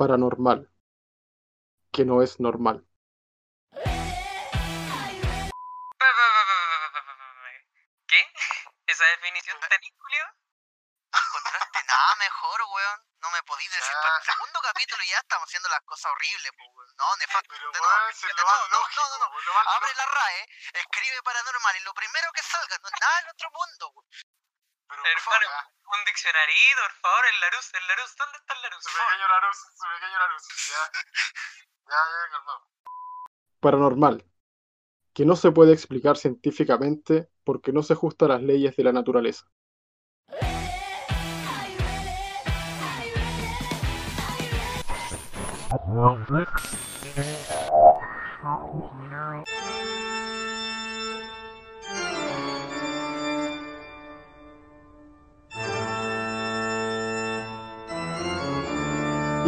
paranormal que no es normal? ¿Qué? ¿Esa definición tenés, Julio? No encontraste nada mejor, weón. No me podís decir. Para el segundo capítulo ya estamos haciendo las cosas horribles, weón. No, nefasto. Pero De weón, de lo más no, lógico, no, no, no. más Abre la. RAE, escribe paranormal y lo primero que salga, no es nada del otro mundo, weón. Pero Hermano, un diccionarito, por favor, el Larus, el Larus, ¿dónde está el Larus? su pequeño Larus, su pequeño Larus. Ya, ya, ya, calmado. Paranormal que no se puede explicar científicamente porque no se ajusta a las leyes de la naturaleza.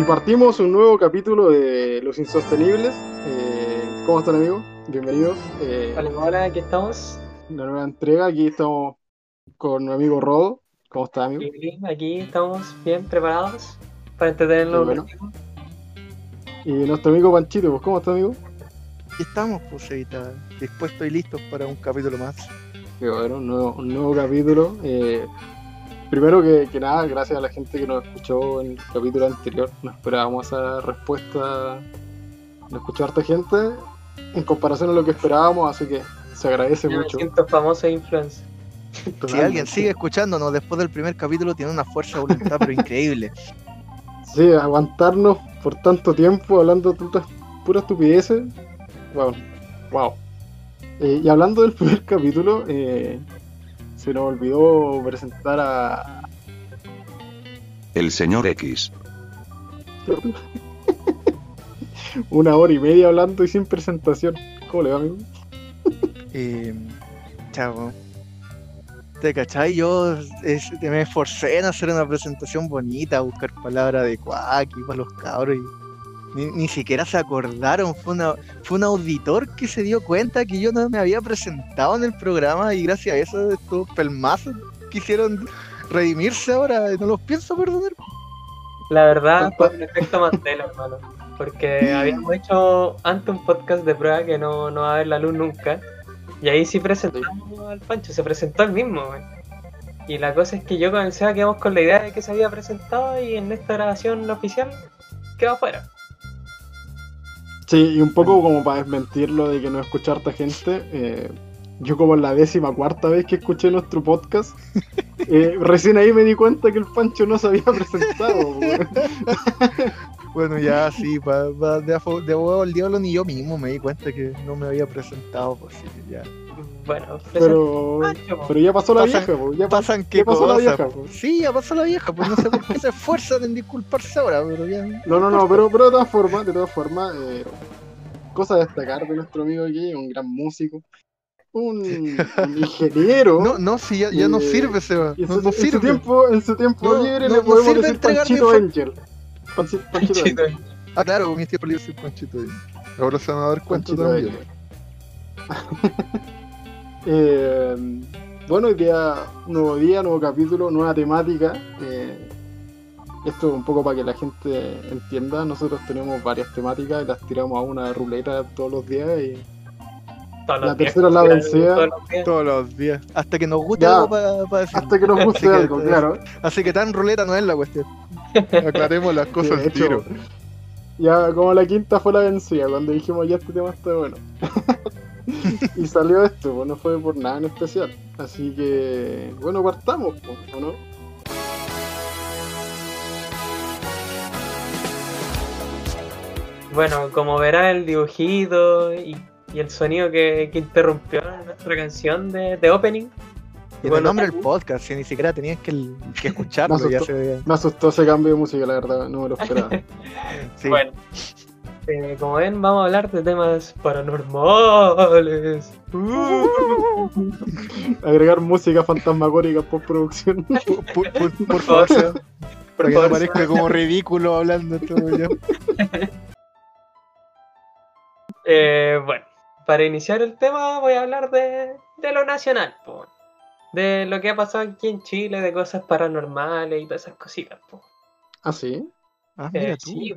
Y partimos un nuevo capítulo de Los Insostenibles. Eh, ¿Cómo están amigos? Bienvenidos. Eh, Hola, hola, aquí estamos. una nueva entrega. Aquí estamos con mi amigo Rodo. ¿Cómo está, amigo? Bien, Aquí estamos bien preparados para entretenernos bueno. Y nuestro amigo Panchito, pues, ¿cómo está, amigo? Aquí estamos, pues, Evita, dispuestos y listos para un capítulo más. Qué bueno, un nuevo, un nuevo capítulo. Eh, primero que, que nada, gracias a la gente que nos escuchó en el capítulo anterior. No esperábamos esa respuesta. Nos escuchó harta gente en comparación a lo que esperábamos, así que se agradece Yo me mucho. siento famoso e influencer. Si alguien sigue escuchándonos después del primer capítulo, tiene una fuerza de voluntad, pero increíble. Sí, aguantarnos por tanto tiempo hablando puras, puras estupideces. Wow. wow. Eh, y hablando del primer capítulo, eh, se nos olvidó presentar a. El señor X. Una hora y media hablando y sin presentación. ¿Cómo le va, amigo? Eh, chavo. ¿Te cachai? Yo es- me esforcé en hacer una presentación bonita, buscar palabras adecuadas aquí para los cabros. Y ni, ni siquiera se acordaron. Fue, una, fue un auditor que se dio cuenta que yo no me había presentado en el programa y gracias a eso estos pelmazos quisieron redimirse ahora. No los pienso perdonar. La verdad fue un efecto Mandela, hermano. Porque habíamos hecho antes un podcast de prueba que no, no va a ver la luz nunca. Y ahí sí presentamos al Pancho, se presentó el mismo. Y la cosa es que yo con el quedamos con la idea de que se había presentado y en esta grabación oficial quedó afuera. Sí, y un poco como para desmentirlo de que no escucha harta gente. eh, yo, como en la décima cuarta vez que escuché nuestro podcast, eh, recién ahí me di cuenta que el Pancho no se había presentado. Bueno, ya sí, pa, pa- de, de abogado al diablo ni yo mismo me di cuenta que no me había presentado, pues sí, ya. Bueno, Pero, ya pasó la Pasan- vieja, po, ya pasó. Pasan qué ¿Qué pasó la cosas. vieja, po? Sí, ya pasó la vieja, pues no sé por qué se esfuerzan en disculparse ahora, pero ya. No, no, no, pero, pero de todas formas, de todas formas, eh, cosa a destacar de nuestro amigo aquí, un gran músico, un, un ingeniero. No, no, sí, ya, ya no Eh, sirve, Seba. y en, No, su, no en su tiempo, en su tiempo No, libre no- le no podemos sirve decir Panchito Angel. Panchi- Panchito. Panchito. Ah, claro, con mi tiempo libre soy Panchito. ahí. Ahora se van a dar cuenta también. Eh, bueno, hoy día, nuevo día, nuevo capítulo, nueva temática. eh, esto es un poco para que la gente entienda. Nosotros tenemos varias temáticas y las tiramos a una ruleta todos los días. Y Todos La los días, tercera es la vencida. todos los días. Todos los días. Hasta que nos guste Ya. algo para decir. hasta que nos guste que- algo, claro. Así que tan ruleta no es la cuestión. Aclaremos las cosas de al tiro. Ya como la quinta fue la vencida, cuando dijimos ya este tema está bueno. y salió esto, pues no fue por nada en especial. Así que, bueno, partamos, pues, ¿o no? Bueno, como verá el dibujito y, y el sonido que, que interrumpió nuestra canción de, de opening. Y el bueno, nombre del podcast, si ni siquiera tenías que, que escucharlo, Me ya asustó. se Me asustó ese cambio de música, la verdad, no me lo esperaba. sí. Bueno, eh, como ven, vamos a hablar de temas paranormales. Agregar música fantasmagórica por producción. Por, por- por- por favor, Seba, por para que no parezca como ridículo hablando todo ya. Eh, bueno, para iniciar el tema voy a hablar de, de lo nacional, po. de lo que ha pasado aquí en Chile, de cosas paranormales y todas esas cositas. po. ¿Ah, sí? Ah, Eh, mira tú. sí,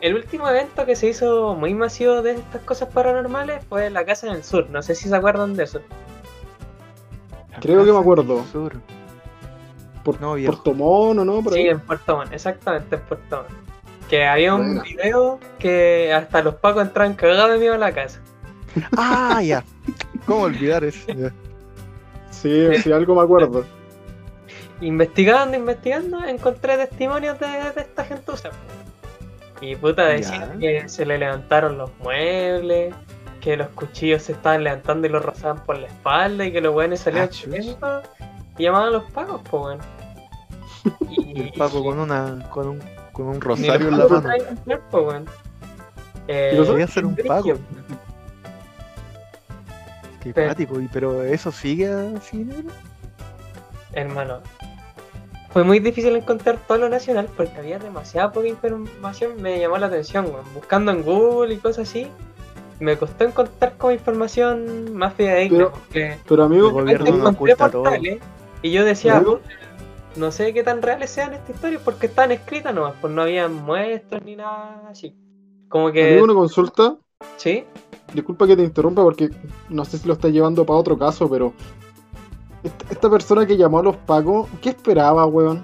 el último evento que se hizo muy masivo de estas cosas paranormales fue la casa en el sur. No sé si se acuerdan de eso. Creo que me acuerdo. Sur. Por, No. Puerto Mono, ¿no? Por Sí, ahí. en Puerto Montt, exactamente en Puerto Montt. Que había un Buena. video que hasta los pacos entraban cagados de miedo a la casa. Ah, ya. ¿Cómo olvidar eso? Ya. Sí, sí, algo me acuerdo. Investigando, investigando, encontré testimonios de, de esta gentuza. Y puta, decían que se le levantaron los muebles, que los cuchillos se estaban levantando y los rozaban por la espalda y que los weones salían Ah, corriendo y llamaban a los pacos, pues weón. Y el Paco con una con un con un rosario en la mano. traían entrar, po, weón. Eh, ¿Y los Quería ser un Paco. Qué y pero eso sigue así, negro. Hermano, fue muy difícil encontrar todo lo nacional porque había demasiada poca información. Me llamó la atención. Buscando en Google y cosas así, me costó encontrar como información más fidedigna. Pero- porque Pero amigo, El gobierno no oculta todo. y yo decía, Amigo. "Puta, no sé qué tan reales sean estas historias porque están escritas nomás, pues no había muestras ni nada así. Como que, amigo, una consulta. sí, Disculpa que te interrumpa porque no sé si lo estás llevando para otro caso, pero esta, esta persona que llamó a los pacos, ¿qué esperaba, weón?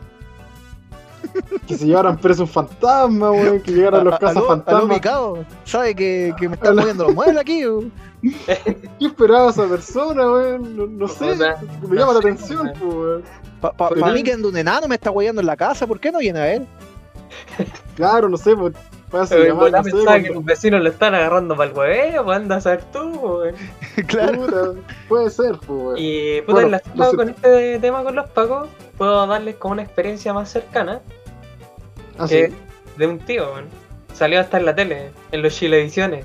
Que se llevaran preso un fantasma, weón, que llegaran los A- casas aló, aló, fantasmas. picado. ¿Sabe que, que me están moviendo los muebles aquí? weón? ¿Qué esperaba esa persona, weón? No, no sé, me llama no la sé, atención, weón. pues, weón. Pa, pa- Pero- pa' mí que anda un enano me está guayando en la casa, ¿por qué no viene a ver? Claro, no sé, pues, no sé, pensaba que los vecinos lo están agarrando para el hueveo, pues anda a saber tú, weón. claro. puta, puede ser, pues. Y puta, Bueno, enlazado entonces- con este tema con los pacos, puedo darles como una experiencia más cercana Ah, que sí. de un tío, weón. Salió hasta en la tele, en los Chilevisión.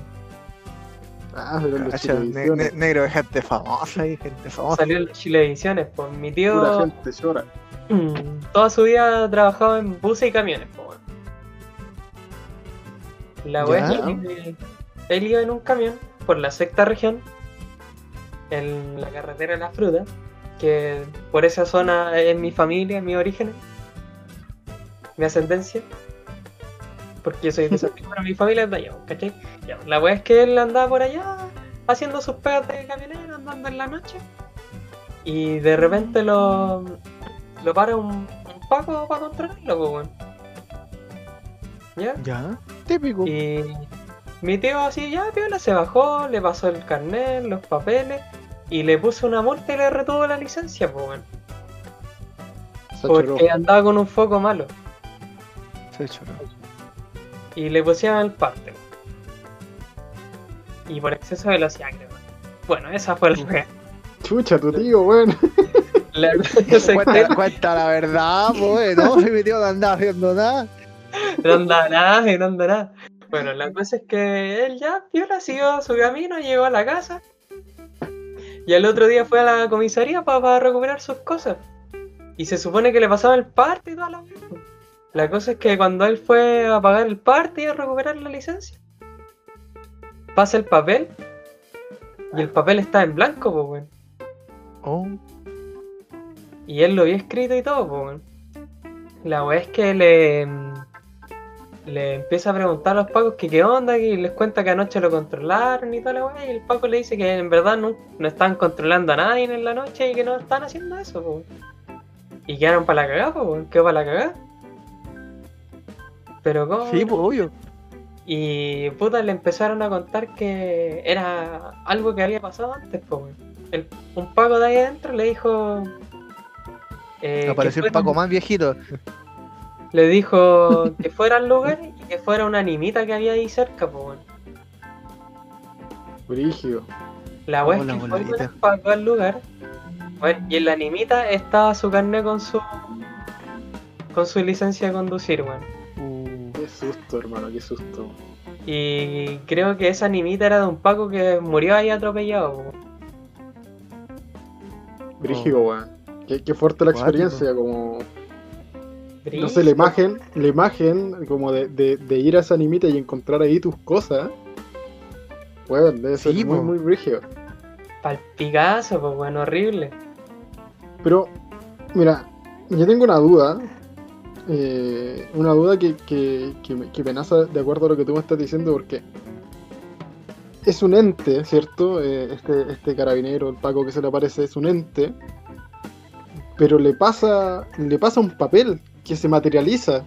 Ah, pero en los ne- ne- negro de gente famosa y gente famosa. Salió en los Chilevisión, pues mi pura tío gente llora. toda su vida ha trabajado en buses y camiones, pues. La wea es que él iba en un camión por la sexta región, en la carretera de la fruta, que por esa zona es mi familia, mi origen, mi ascendencia. Porque yo soy de esa pero mi familia es de allá, ¿cachai? Ya, la wea es que él andaba por allá haciendo sus pegas de camionero, andando en la noche. Y de repente lo, lo para un, un paco para controlarlo, pues, weón. ¿Ya? Ya, típico. Y mi tío así, ya, piola, se bajó, le pasó el carnet, los papeles, y le puso una multa y le retuvo la licencia, pues, weón. Se choró. Porque andaba con un foco malo. Se choró. Y le pusieron el parte. Y por exceso de velocidad, creo. Bueno, esa fue la wea. Chucha, tu tío, weón. La Cuenta, cuenta la verdad, pues, no se metió no andaba haciendo nada. no anda nada, y no anda nada. Bueno, la cosa es que él ya, piola, siguió su camino, llegó a la casa. Y al otro día fue a la comisaría para, recuperar sus cosas. Y se supone que le pasaba el parte y toda la. La cosa es que cuando él fue a pagar el parte y a recuperar la licencia, pasa el papel. Y el papel está en blanco, pues, weón. Oh, Y él lo había escrito y todo, pues. weón. La weá es que le. Le empieza a preguntar a los pacos que qué onda, y les cuenta que anoche lo controlaron y toda la weá, y el paco le dice que en verdad no, no están controlando a nadie en la noche y que no están haciendo eso, weón. Y quedaron para la cagada, weón. quedó para la cagada. Pero cómo. sí, pues, obvio. Y puta, le empezaron a contar que era algo que había pasado antes, pues. weón. El- un paco de ahí adentro le dijo. eh, Apareció fueran- Paco más viejito. Le dijo que fuera al lugar y que fuera una animita que había ahí cerca, pues. weón. Brígido. La wea es que fue al lugar. bueno, y en la animita estaba su carnet con su. con su licencia de conducir, weón. Uh, Qué susto, hermano, qué susto. Y creo que esa animita era de un paco que murió ahí atropellado, po. Brígido, weón. Qué, qué fuerte la Cuático. experiencia, como. No sé, la imagen, la imagen como de, de, de ir a esa animita y encontrar ahí tus cosas. Weón, debe ser Sí, muy, po. muy brígido. Palpicazo, pues bueno, horrible. Pero, mira, yo tengo una duda. eh, una duda que, que, que, que de acuerdo a lo que tú me estás diciendo, porque es un ente, ¿cierto? Eh, este, este carabinero, el Paco que se le aparece, es un ente, pero le pasa, le pasa un papel que se materializa.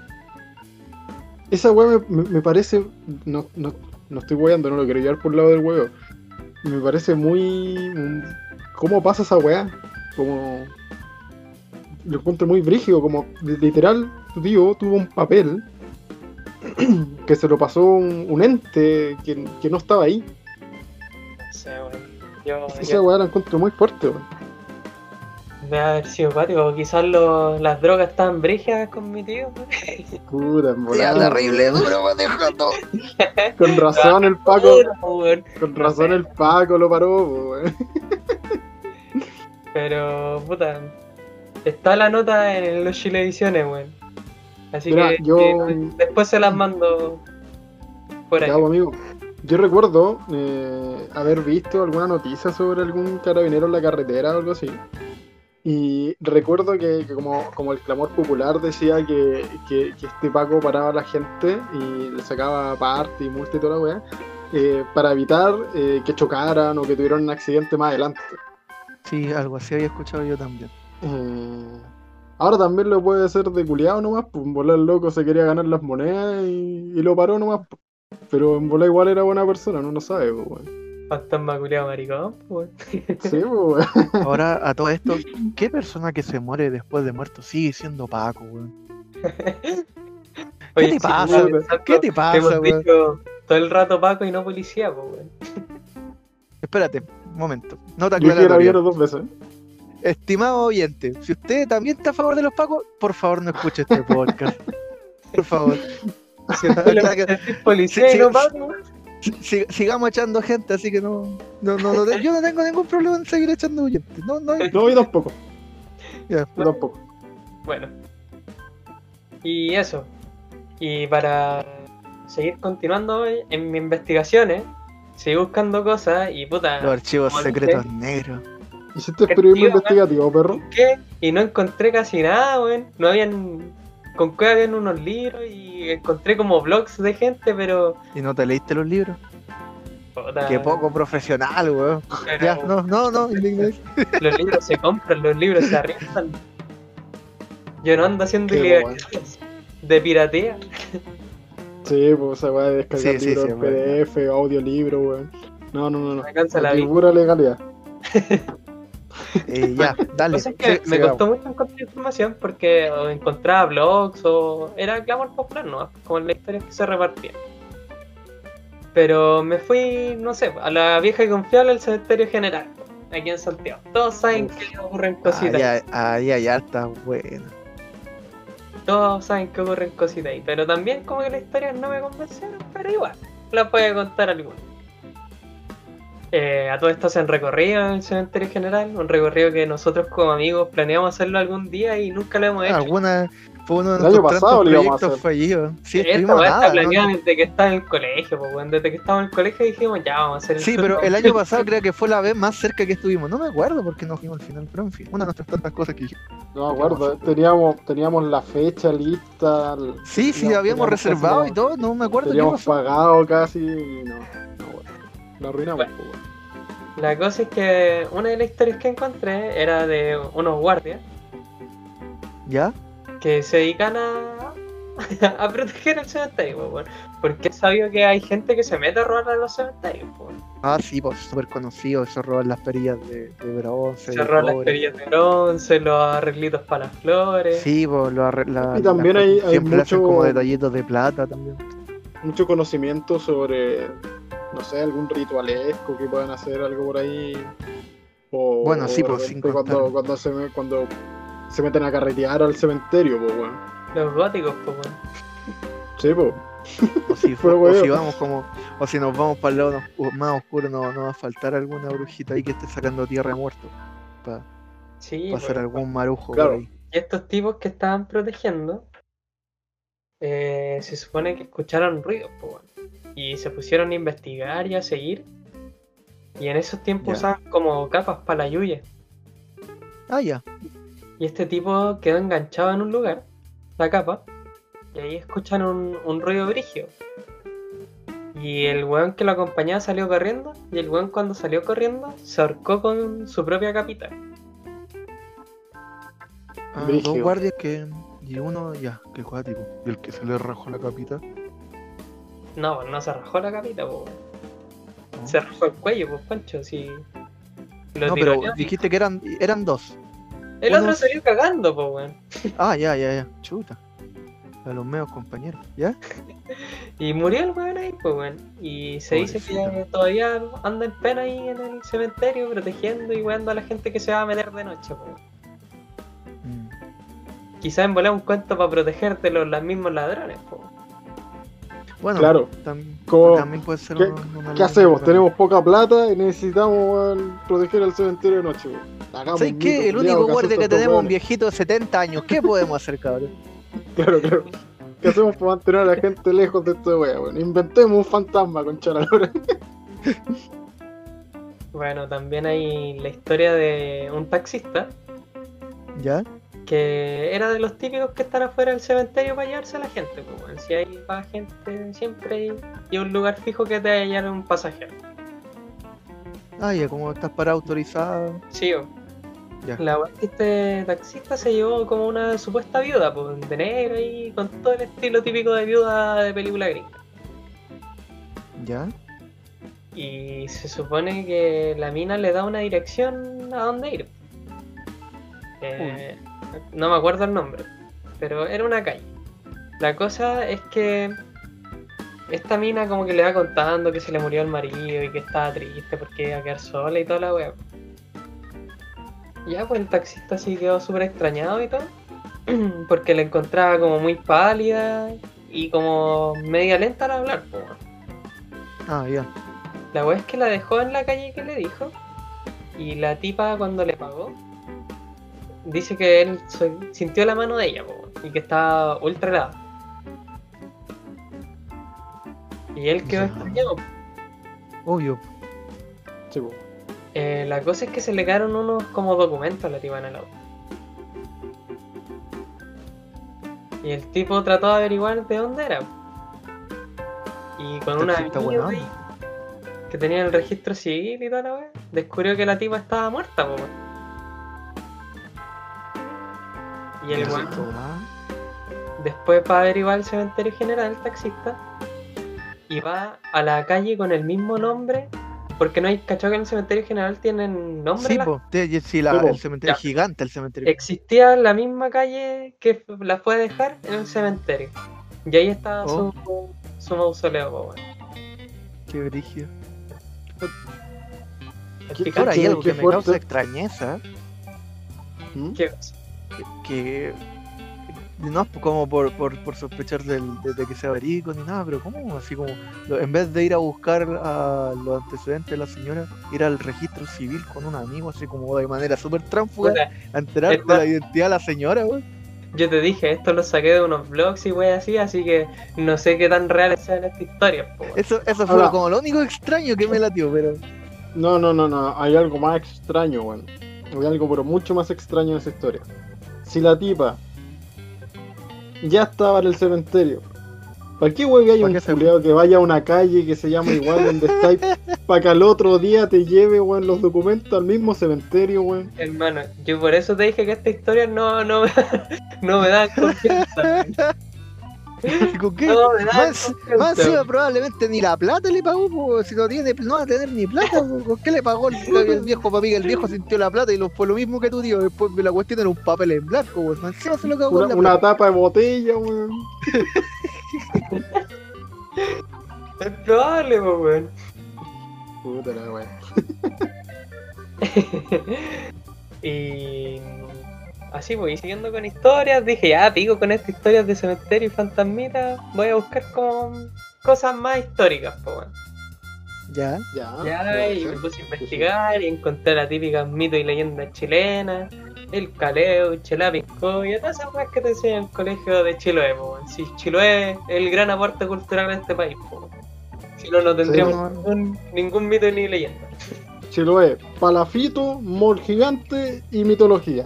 Esa weá me, parece, no, no, no estoy weando, no lo quiero llevar por el lado del huevo. Me parece muy... ¿Cómo pasa esa weá? Como... Lo encuentro muy brígido, como li- literal, tu tío tuvo un papel que se lo pasó un, un ente que, que no estaba ahí. No sé, weón. Yo, Esa yo weá la encuentro muy fuerte, weón. Debe haber sido cuático. o Quizás lo- las drogas estaban brígidas con mi tío. volada, terrible, duro, manejando. Con razón el Paco, con razón el Paco lo paró, weón. Pero, puta, está la nota en los Chilevisión, weón. Así Mira, que yo- después se las mando por ahí. Amigo. Yo recuerdo eh, haber visto alguna noticia sobre algún carabinero en la carretera o algo así. Y recuerdo que, que como, como el clamor popular decía que, que- que este Paco paraba a la gente y le sacaba parte y multa y toda la weá, eh, para evitar eh, que chocaran o que tuvieran un accidente más adelante. Sí, algo así había escuchado yo también. Eh, ahora también lo puede ser de culiado nomás, pues en volar loco se quería ganar las monedas y, y lo paró nomás. pues. Pero en volar igual era buena persona, no lo sabe, pues. Fantasma culiado maricón, weón. Sí, pues. Ahora, a todo esto, ¿qué persona que se muere después de muerto sigue siendo Paco, weón? Oye, te pasa, weón. ¿Qué te pasa, weón? todo el rato Paco y no policía, pues, weón. Espérate, un momento. Nota Yo aclaratoria. dos veces. Estimado oyente, si usted también está a favor de los Pacos, por favor no escuche este podcast. Por favor. Si policía sí, y no. Paco, weón. Si- sigamos echando gente, así que no, no, no, no yo no tengo ningún problema en seguir echando oyentes. No, no, No, yo tampoco. ya. Yo tampoco. Bueno. Y eso. Y para seguir continuando en mis investigaciones, seguí buscando cosas y puta, Los archivos secretos negros. ¿Hiciste periodismo investigativo, perro? busqué y no encontré casi nada, weón. No habían. Con qué habían unos libros y encontré como blogs de gente, pero. ¿Y no te leíste los libros? puta, Qué poco profesional, weón. pero Ya, no, no, no. Los libros se compran, los libros se arriesgan. Yo no ando haciendo Qué ilegalidades de piratea. Sí, pues esa weá de descargar Sí, sí, libros sí, en weón. PDF, audiolibro, weón. No, no, no, no. Me cansa la vida. pura legalidad. Eh, ya, dale. Sí, me sigamos. costó mucho encontrar información porque encontraba blogs o era clamor popular, ¿no? Como en las historias que se repartían. Pero me fui, no sé, a la vieja y confiable al cementerio general, aquí en Santiago. Todos saben que ocurren cositas. Ahí, hay- ahí hay harta, bueno. Todos saben que ocurren cositas ahí. Pero también como que las historias no me convencieron, pero igual, las voy a contar algunas. Eh, a todo esto se han recorrido en el cementerio general, un recorrido que nosotros como amigos planeamos hacerlo algún día y nunca lo hemos hecho. Alguna fue uno de nuestros pasado proyectos fallidos. Sí, Esta nada, ¿no? desde que estaba en el colegio, pues. Desde que estaba en el colegio dijimos, ya vamos a hacer el Sí, pero el año pasado creo que fue la vez más cerca que estuvimos. No me acuerdo por qué no fuimos al final, pero en fin, una de nuestras tantas cosas que dijimos. No me acuerdo. Teníamos, teníamos la fecha lista. el- Sí, sí, teníamos- habíamos reservado casi y todo, no me acuerdo qué Teníamos pasó. pagado casi y no. No, bueno. Lo arruinamos, pues, weón. La cosa es que una de las historias que encontré era de unos guardias ¿Ya? que se dedican a, a proteger el cementerio, pues, weón. Porque es sabido que hay gente que se mete a robar a los cementerios, pues, weón. Ah, sí, pues súper conocido, eso roban las perillas de, de bronce. Se roban las perillas de bronce, los arreglitos para las flores. Sí, pues lo arre- la- Y también la- hay- hay siempre hacen como detallitos de plata también. Mucho conocimiento sobre, no sé, algún ritualesco que puedan hacer algo por ahí. O, Bueno, sí, pues, cuando, cuando, se, cuando se meten a carretear al cementerio, pues, weón. Los góticos, pues, weón. Sí, pues. O si, o si vamos como, o si nos vamos para el lado nos- más oscuro, no, no va a faltar alguna brujita ahí que esté sacando tierra muerto. Para Sí, hacer pues. algún marujo Claro. por ahí. Y estos tipos que estaban protegiendo, eh, se supone que escucharon ruidos, po, weón. Y se pusieron a investigar y a seguir. Y en esos tiempos usaban como capas para la lluvia. Ah, ya. Y este tipo quedó enganchado en un lugar la capa, y ahí escuchan un, un ruido brigio. Y el weón que lo acompañaba salió corriendo, y el weón cuando salió corriendo se ahorcó con su propia capita. Ah, dos guardias que. Y uno, ya, qué cuático. Y el que se le rajó la capita. No, pues no se rajó la capita, pues. ¿no? Se rajó el cuello, pues Pancho, si. No, pero dijiste que eran, eran dos. El uno- otro salió cagando, pues weón. Ah, ya, ya, ya. Chuta. A los medios compañeros. ¿Ya? Y murió el weón ahí, pues weón. Y se dice que todavía anda en pena ahí en el cementerio, protegiendo y weando a la gente que se va a meter de noche, pues. Mm. Quizá en volar un cuento para proteger de los, los mismos ladrones, pues. Bueno, Claro. tam- Como- también puede ser ¿Qué- una ¿Qué hacemos? Tenemos poca plata y necesitamos proteger el cementerio de noche. ¿Sabes qué? mito El único guardia que tenemos es un viejito de 70 años. ¿Qué podemos hacer, cabrón? Claro, claro. ¿Qué hacemos para mantener a la gente lejos de esta wea, weón? Inventemos un fantasma con Charalora. Bueno, también hay la historia de un taxista ¿Ya? Que era de los típicos que están afuera del cementerio para llevarse a la gente, pues. Si hay va gente siempre hay, y un lugar fijo que te llevar un pasajero. Ah, ya, como estás para autorizado. Sí, o. Ya. La que este taxista se llevó como una supuesta viuda, pues, de negro y con todo el estilo típico de viuda de película gringa. ¿Ya? Y se supone que la mina le da una dirección a dónde ir. Eh, no me acuerdo el nombre, pero era una calle. La cosa es que esta mina como que le va contando que se le murió el marido y que estaba triste porque iba a quedar sola y toda la wea. Ya, pues el taxista sí quedó súper extrañado y todo. Porque la encontraba como muy pálida y como media lenta al hablar, pues. Ah, ya. La wea es que la dejó en la calle que le dijo. Y la tipa cuando le pagó, dice que él sintió la mano de ella, po, y que estaba ultra helada. Y él quedó extrañado. Obvio. Sí, po. Eh, la cosa es que se le quedaron unos como documentos a la tipa en el auto. Y el tipo trató de averiguar de dónde era. Y con una amiga buena ahí, que tenía el registro civil y toda la wea, descubrió que la tipa estaba muerta, po. Y el toma. después va a averiguar el cementerio general, el taxista, y va a la calle con el mismo nombre, porque no hay cachado que en el cementerio general tienen nombre. Sí, las po. te- sí, la- el cementerio Ya. gigante, el cementerio. existía la misma calle que la fue a dejar en el cementerio. Y ahí estaba Oh. su, su mausoleo, po, weón. Qué brígido. El ¿Qué- picante. Ahora hay algo que me fuerte. causa extrañeza. ¿Mm? ¿Qué cosa? Que no es como por, por, por sospechar de, de que sea verico ni nada, pero como así como lo- en vez de ir a buscar a los antecedentes de la señora, ir al registro civil con un amigo así como de manera súper tránfuga Puta, a enterarte es de la identidad de la señora, weón. yo te dije, esto lo saqué de unos blogs y wey así, así que no sé qué tan reales sean estas historias, po, weón. Eso, eso fue Ahora- como lo único extraño que me latió, pero No, no, no, no. Hay algo más extraño, weón. Hay algo pero mucho más extraño en esa historia. Si la tipa ya estaba en el cementerio, ¿para qué weón hay ¿Pa' un culiao que vaya a una calle que se llama igual donde estáis para que al otro día te lleve, weón, los documentos al mismo cementerio, weón? Hermano, yo por eso te dije que esta historia no, no, no me da confianza. ¿y con qué? No, más, más encima probablemente ni la plata le pagó, po, si no tiene, no va a tener ni plata, po, ¿con qué le pagó el, el viejo papi? Que el viejo sintió la plata y lo, fue lo mismo que tú, tío, después la cuestión era un papel en blanco, encima se lo cagó Una, la una tapa de botella, weón. Es probable, po, weón. Puta la weón. y así pues, y siguiendo con historias, dije, ya pico con estas historias de cementerio y fantasmita, voy a buscar con cosas más históricas, pues bueno. Ya, Ya. Ya, y me puse a investigar y encontré las típicas mitos y leyendas chilenas, el caleo, chelapisco y todas esas cosas que te enseñan en el colegio de Chiloé, pues bueno. Si Chiloé es el gran aporte cultural de este país, pues. Si no, no tendríamos Sí. ningún, ningún mito ni leyenda. Chiloé, palafito, mol gigante y mitología.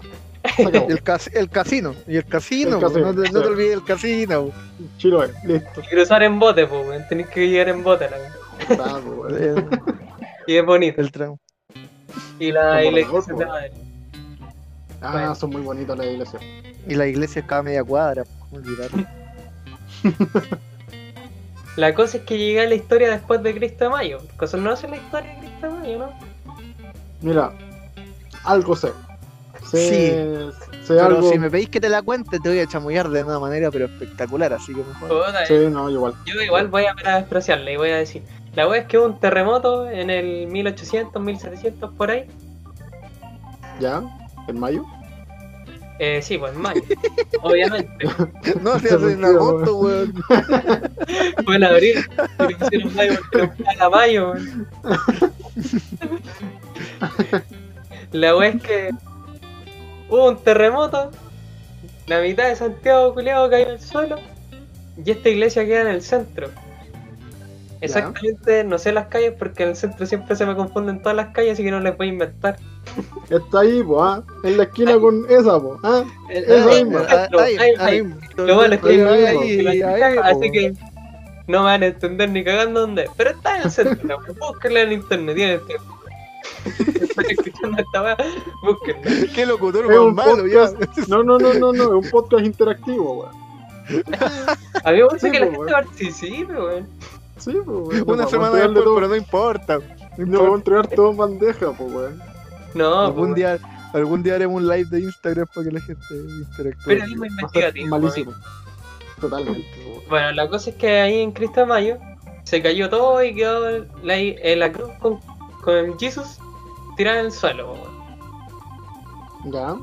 El, cas- el casino. Y el casino. El casino, No, te, no te sí. olvides del casino. Chiloé, listo. Y cruzar en bote, pues, weón. Tenéis que llegar en bote, la Y es bonito. el tramo. Y la iglesia de madre. Ah, Bueno. son muy bonitas las iglesias. Y la iglesia es cada media cuadra. ¿Cómo olvidarlo? La cosa es que llega la historia después de Cristo de Mayo. Cosa no es la historia de Cristo de Mayo, ¿no? Mira, algo sé. Sé, sé Pero algo. si me pedís que te la cuente, te voy a chamullar de una manera pero espectacular, así que mejor. Sí, no, igual. Yo igual voy a despreciarla y voy a decir. La wea es que hubo un terremoto en el 1800, 1700 por ahí. ¿Ya? ¿En mayo? Eh, sí, pues en mayo. Obviamente. No, se hace en agosto, weón. Fue en abril. Y pusieron mayo porque a mayo, weón. La wea es que hubo un terremoto. La mitad de Santiago culiado cayó en el suelo. Y esta iglesia queda en el centro. Exactamente, no sé las calles porque en el centro siempre se me confunden todas las calles, así que no les voy a inventar. Está ahí, pues, ¿ah? En la esquina con esa, pues, ¿ah? Eso Ahí, mismo. ahí, ahí, ahí. Lo malo es que así po. que no me van a entender ni cagando dónde es. Pero está en el centro, búsquenla en internet, tienen tiempo. Están escuchando esta weá, búsquenla. Qué locutor Es más un malo, ya. No, no, no, no, no, es un podcast interactivo, weón. A mí me gusta Sí, que la po, gente participe, weón. Sí, pues, weón. Una semana después, todo- pero no importa. No Nos vamos a entregar todo en bandeja, pues, weón. No, algún po, día, algún día haremos un live de Instagram para que la gente interactúe. a ser investigativo. malísimo. Totalmente. Bueno, la cosa es que ahí en Cristo de Mayo se cayó todo y quedó la, eh, la cruz con, con Jesus tirada en el suelo, weón. Ya,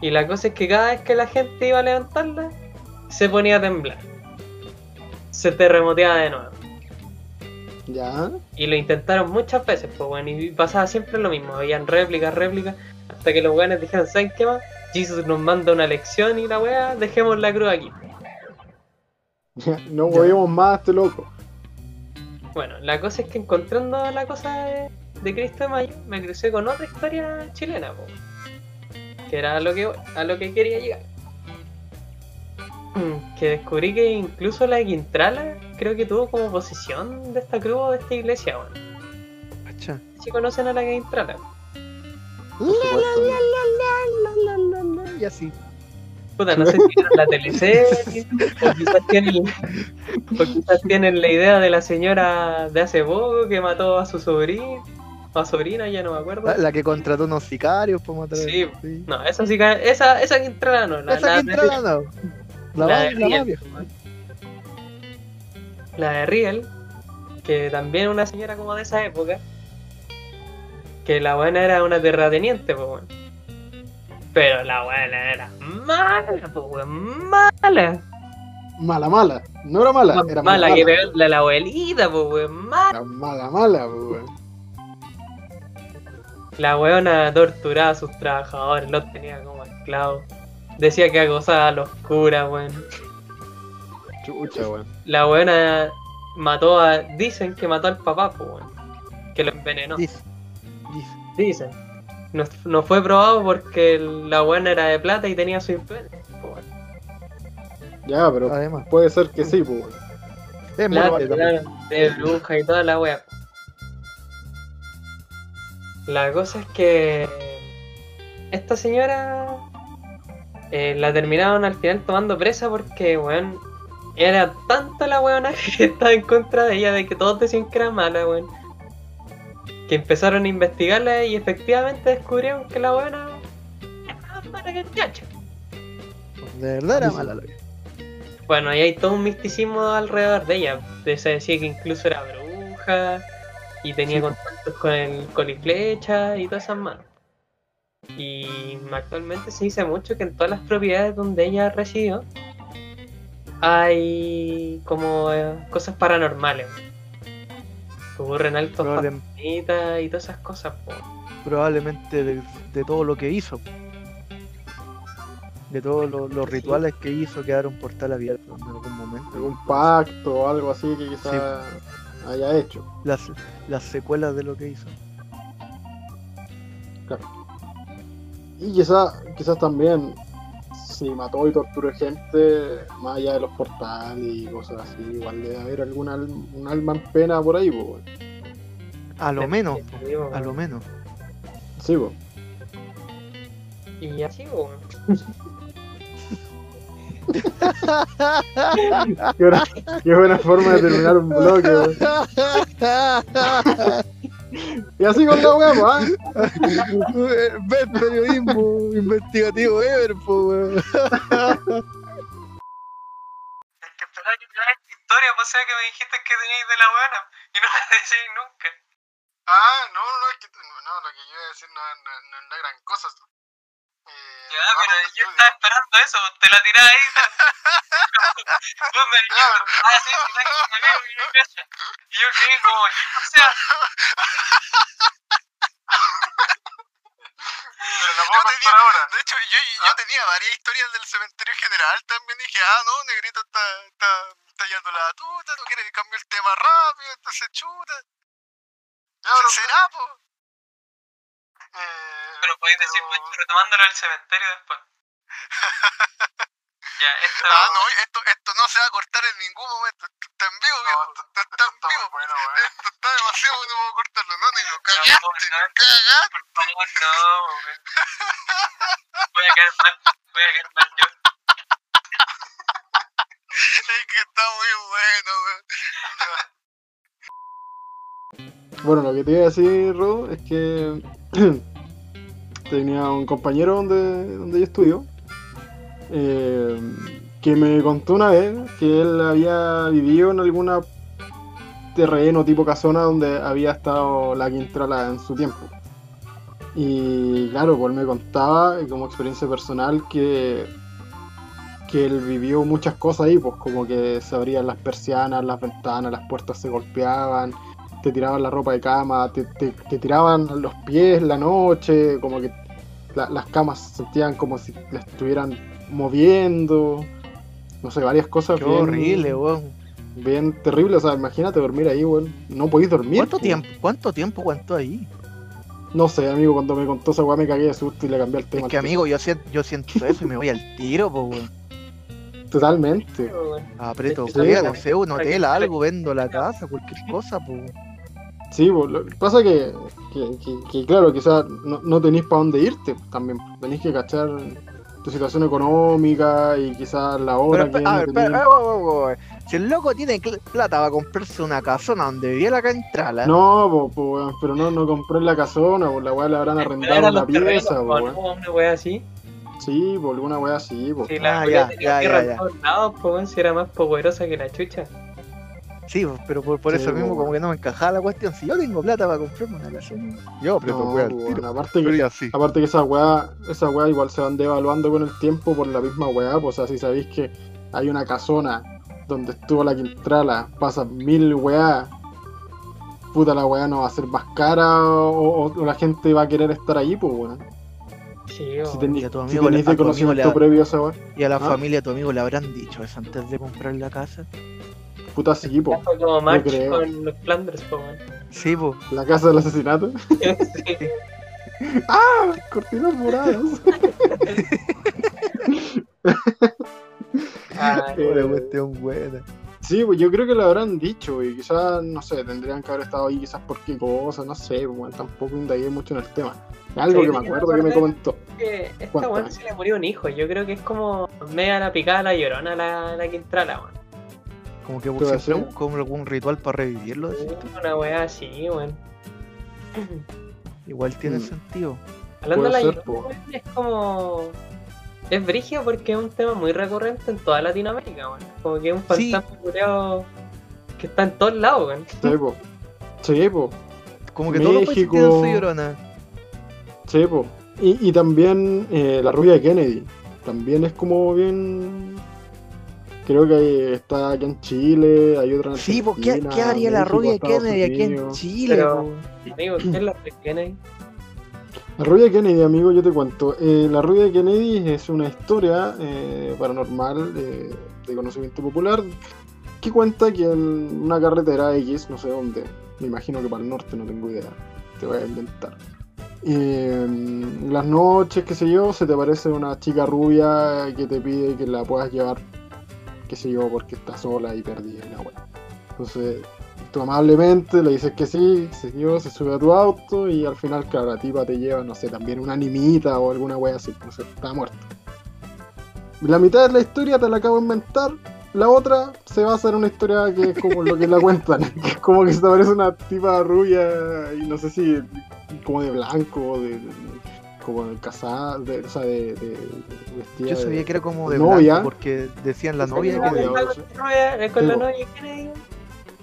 Y la cosa es que cada vez que la gente iba a levantarla, se ponía a temblar. Se terremoteaba de nuevo. ya. Y lo intentaron muchas veces, pues bueno, y pasaba siempre lo mismo. Habían réplicas, réplicas, hasta que los weones dijeron, ¿saben qué más? Jesus nos manda una lección y la weá, dejemos la cruz aquí. No movimos más a este loco. Bueno, la cosa es que encontrando la cosa de, de Cristo de Mayo, me crucé con otra historia chilena, po, que era a lo que, a lo que quería llegar. Mm, Que descubrí que incluso la Quintrala creo que tuvo como posesión de esta cruz o de esta iglesia, bueno. Si conocen a la Quintrala. Y así. Puta, no sé si vieron la teleserie, o quizás tienen, o quizás tienen la idea de la señora de hace poco que mató a su sobrino, o sobrina, ya no me acuerdo. La, la que contrató unos sicarios para matar. Sí. sí. No, esa que, esa, esa Quintrala no, la, Esa la, que entra la no. La, la de la Riel. mafia. La de Riel, que también una señora como de esa época, que la buena era una terrateniente, pues bueno. Pero la buena era mala, pues weón, mala. Mala, mala. No era mala, era mala, mala. que pegó la, la abuelita, pues weón, mala. Era mala, mala, pues, weón. La weona torturaba a sus trabajadores, los tenía como esclavos. Decía que acosaba a los curas, weón. Chucha, weón. La weona mató a. Dicen que mató al papá, pues weón. Que lo envenenó. Dice. Dice. Dicen. No, no fue probado porque la buena era de plata y tenía su influencia. pues, weón. Ya, pero Además. puede ser que sí, pues, weón. Es también. claro, de bruja y toda la wea. La cosa es que esta señora eh, la terminaron al final tomando presa porque, weón, era tanta la weona que estaba en contra de ella de que todos decían que era mala, weón. Que empezaron a investigarla y efectivamente descubrieron que la weona era más mala que el chacho. De verdad era mala la. Bueno, y hay todo un misticismo alrededor de ella. Se decía que incluso era bruja y tenía Sí. Con el coliflecha y todas esas manos. Y actualmente se dice mucho que en todas las propiedades donde ella residió hay como eh, cosas paranormales. Que ocurren altos y todas esas cosas. po. probablemente de, de todo lo que hizo. De todos los, rituales que hizo quedaron por tal abierto en algún momento. Algún pacto o algo así que quizá haya hecho. Las, las secuelas de lo que hizo. Y quizás quizás también si mató y torturó gente, más allá de los portales y cosas así, igual debe haber algún al- un alma en pena por ahí, pues. A lo menos, po, a lo menos. Sí, pues. Y así, weón. Qué buena, qué buena forma de terminar un bloque, weón. Y así con la weá, ¿ah? Ves periodismo investigativo ever, po, weón. Hay que esperar a que me hagas esta historia, pues sea que me dijiste que teníais de la buena y no me decís nunca. Ah, no, no, es que no, no, lo que yo iba a decir no, no, no es la gran cosa. Eh, Ya, pero yo estudio. estaba esperando eso, te la tirás ahí. Vos me dijiste, ah, sí, sí, amigo, y yo, cacha. Y yo quedé como, o sea, Pero la puedo contar ahora. De hecho, yo, yo tenía varias historias del cementerio general también. Dije, ah, no, Negrito está, está, está yendo la tuta, no quiere que cambie el tema rápido, entonces chuta. Ya, ¿Será, po? Eh, pero podéis decir, pero- Pancho, retomándolo al cementerio después. Ya, esto. Ah, no, esto, esto no se va a cortar en ningún momento. Esto está en vivo, No, viejo. esto- está en vivo. bueno. Esto está demasiado bueno para cortarlo. No, negro, No, cagaste, no, cagaste. Por favor, no, weón. Voy a caer mal, voy a caer mal yo. Es que está muy bueno, weón. Bueno, lo que te iba a decir, Ro, es que tenía un compañero donde, donde yo estudio eh, que me contó una vez que él había vivido en alguna terreno tipo casona donde había estado la Quintrala en su tiempo. Y claro, pues él me contaba como experiencia personal que, que él vivió muchas cosas ahí, pues como que se abrían las persianas, las ventanas, las puertas se golpeaban, te tiraban la ropa de cama, te, te- te tiraban los pies la noche, como que la- las camas se sentían como si las estuvieran moviendo, no sé, varias cosas Qué bien, horrible, weón. bien terribles, o sea, imagínate dormir ahí, weón, no podéis dormir. ¿Cuánto po. tiempo, cuánto tiempo aguantó ahí? No sé, amigo, cuando me contó esa weá me cagué de susto y le cambié el tema. Es que amigo, yo siento, yo siento eso y me voy al tiro, po, weón. Totalmente. weón. Aprieto, Sí, cuida, sí. no sé, un hotel, algo, vendo la casa, cualquier cosa, po. Sí, lo que pasa que, que, que- que, claro, quizás no, no tenéis para dónde irte también. Tenéis que cachar tu situación económica y quizás la Pero, hora espe- que a ver, espera, eh, si el loco tiene plata va a comprarse una casona donde vivía la cantrala, No, po, po, pero no, no compré la casona, pues la weá le habrán arrendado una los terrenos, pieza, po, po. Una wea así. Sí, por alguna weá así, po. Si la Ah, ya, ya, tierra ya, en ya. todos lados, po, si era más poderosa que la chucha. Sí, pero por, por Sí, eso mismo como que no me encajaba la cuestión. Si yo tengo plata para comprarme una casona, yo aprieto No, weá weón, aparte Pero que, aparte que esa weá, esa weá igual se van devaluando con el tiempo por la misma weá, pues, o sea, si sabéis que hay una casona donde estuvo la Quintrala, pasan mil weá, puta la weá no va a ser más cara o, o- o la gente va a querer estar ahí, pues weón. Sí, Si weón. tenéis Y a tu si amigo le- a de tu amigo conocimiento le- previo a esa weá, Y a la ¿Ah? familia de tu amigo le habrán dicho eso antes de comprar la casa. Puta sí, po. Como March creo. con los Flanders, po. Sí, po. La casa del asesinato. Sí. ¡Ah! Cortinas moradas. Ay, Eh, Una cuestión buena. Sí, pues yo creo que lo habrán dicho y quizás, no sé, tendrían que haber estado ahí quizás por qué cosa, no sé, pues, tampoco indagué mucho en el tema. Algo Sí, que me acuerdo que me comentó. que esta weón se le murió un hijo. Yo creo que es como media la picada la llorona la, la Quintrala, weón. Como que buscó algún ritual para revivirlo. tú. Una weá así, weón. Igual tiene Mm. sentido. Hablando de la ser, llorona, es como. Es brigio porque es un tema muy recurrente en toda Latinoamérica, weón. Como que es un Sí. fantasma culiao que está en todos lados, weón. Sí, po. Sí, po. Como que todos los países México. tienen su llorona. Sí, po. Y, y también eh, la rubia de Kennedy. También es como bien. Creo que está aquí en Chile, hay otra en Sí, po, ¿qué, haría la rubia Kennedy aquí en. Chile? Pero-? Amigo, ¿qué es la de Kennedy? La rubia de Kennedy, amigo, yo te cuento. Eh, la rubia de Kennedy es una historia eh, paranormal eh, de conocimiento popular que cuenta que en una carretera X, no sé dónde, me imagino que para el norte, no tengo idea, te voy a inventar. eh, las noches, qué sé yo, se te aparece una chica rubia que te pide que la puedas llevar, qué sé yo, porque está sola y perdida y la weá. Entonces, tú amablemente le dices que sí, se, se sube a tu auto y al final, claro, la tipa te lleva, no sé, también una animita o alguna wea así, no sé, está muerta. La mitad de la historia te la acabo de inventar, la otra se basa en una historia que es como lo que la cuentan, que es como que se te aparece una tipa rubia y no sé si como de blanco, de, de- como casada, de, o sea, de, de- Yo de- sabía que era como de novia. blanco porque decían la novia que novia, con la novia- con la Sí, po. novia Kennedy.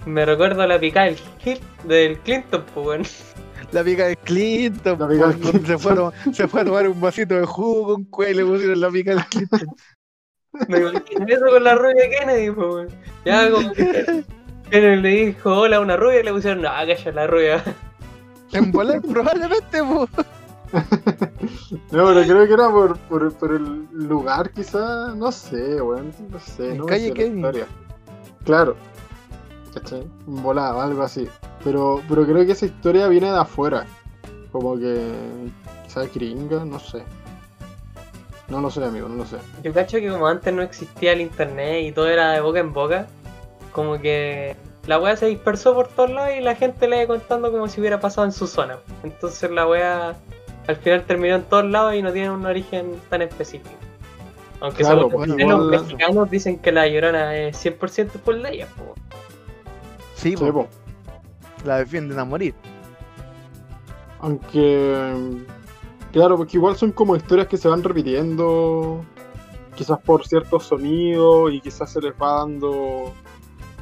Me recuerdo a la picada del, del Clinton, pues bueno. la amiga de Clinton, La amiga de po, cuando se, fue a se fue a tomar un vasito de jugo con cuello y le pusieron la amiga de Clinton. Me imagino eso con la rubia Kennedy, pues bueno. Ya como que Kennedy le dijo hola a una rubia y le pusieron, no, calla la rubia. En volar probablemente, po. No, pero creo que era por, por, por el lugar, quizá, no sé, weón, no sé, En no calle sé historia. Claro, ¿cachai? Volada, algo así. Pero, pero creo que esa historia viene de afuera, como que quizás gringa, no sé. No lo sé, amigo, no lo sé. Yo cacho que como antes no existía el internet y todo era de boca en boca, como que la wea se dispersó por todos lados y la gente le iba contando como si hubiera pasado en su zona. Entonces la wea al final terminó en todos lados y no tiene un origen tan específico. Aunque Claro, bueno, los igual- mexicanos dicen que la llorona es 100% por ella. po. Sí, Sí, po, po. la defienden a morir. Aunque, claro, porque igual son como historias que se van repitiendo, quizás por ciertos sonidos y quizás se les va dando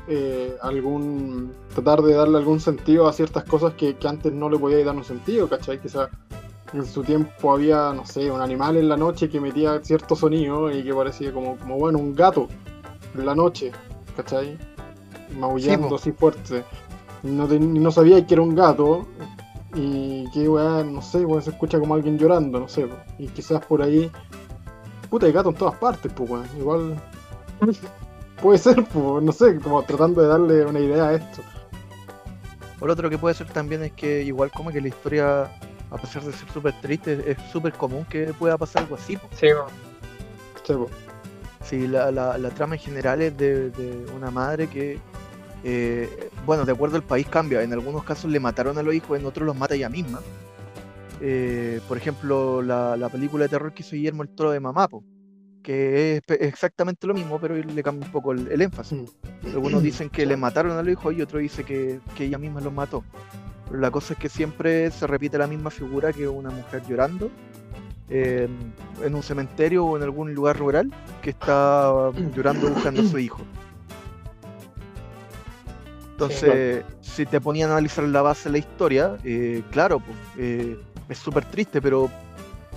eh, algún, tratar de darle algún sentido a ciertas cosas que, que antes no le podía dar un sentido, ¿cachai? Quizás en su tiempo había, no sé, un animal en la noche que emitía cierto sonido y que parecía como, como bueno, un gato en la noche, ¿cachai? Maullando Sí, así fuerte. No, no sabía que era un gato y que weá, no sé, se escucha como alguien llorando, no sé, y quizás por ahí. Puta, hay gato en todas partes, pues weón. Igual. Puede ser, pues, no sé, como tratando de darle una idea a esto. Por otro que puede ser también es que igual como que la historia, a pesar de ser súper triste, es súper común que pueda pasar algo así. po. Sí, po. Sí, po. Sí, la, la, la trama en general es de, de una madre que, eh, bueno, de acuerdo al país cambia. En algunos casos le mataron a los hijos, en otros los mata ella misma. Eh, por ejemplo, la, la película de terror que hizo Guillermo el Toro de Mamapo, que es exactamente lo mismo, pero le cambia un poco el, el énfasis. Algunos dicen que le mataron a los hijos y otros dicen que, que ella misma los mató. Pero la cosa es que siempre se repite la misma figura que una mujer llorando eh, en un cementerio o en algún lugar rural que está llorando buscando a su hijo. Entonces, si te ponían a analizar la base de la historia, eh, claro, pues, eh, es súper triste, pero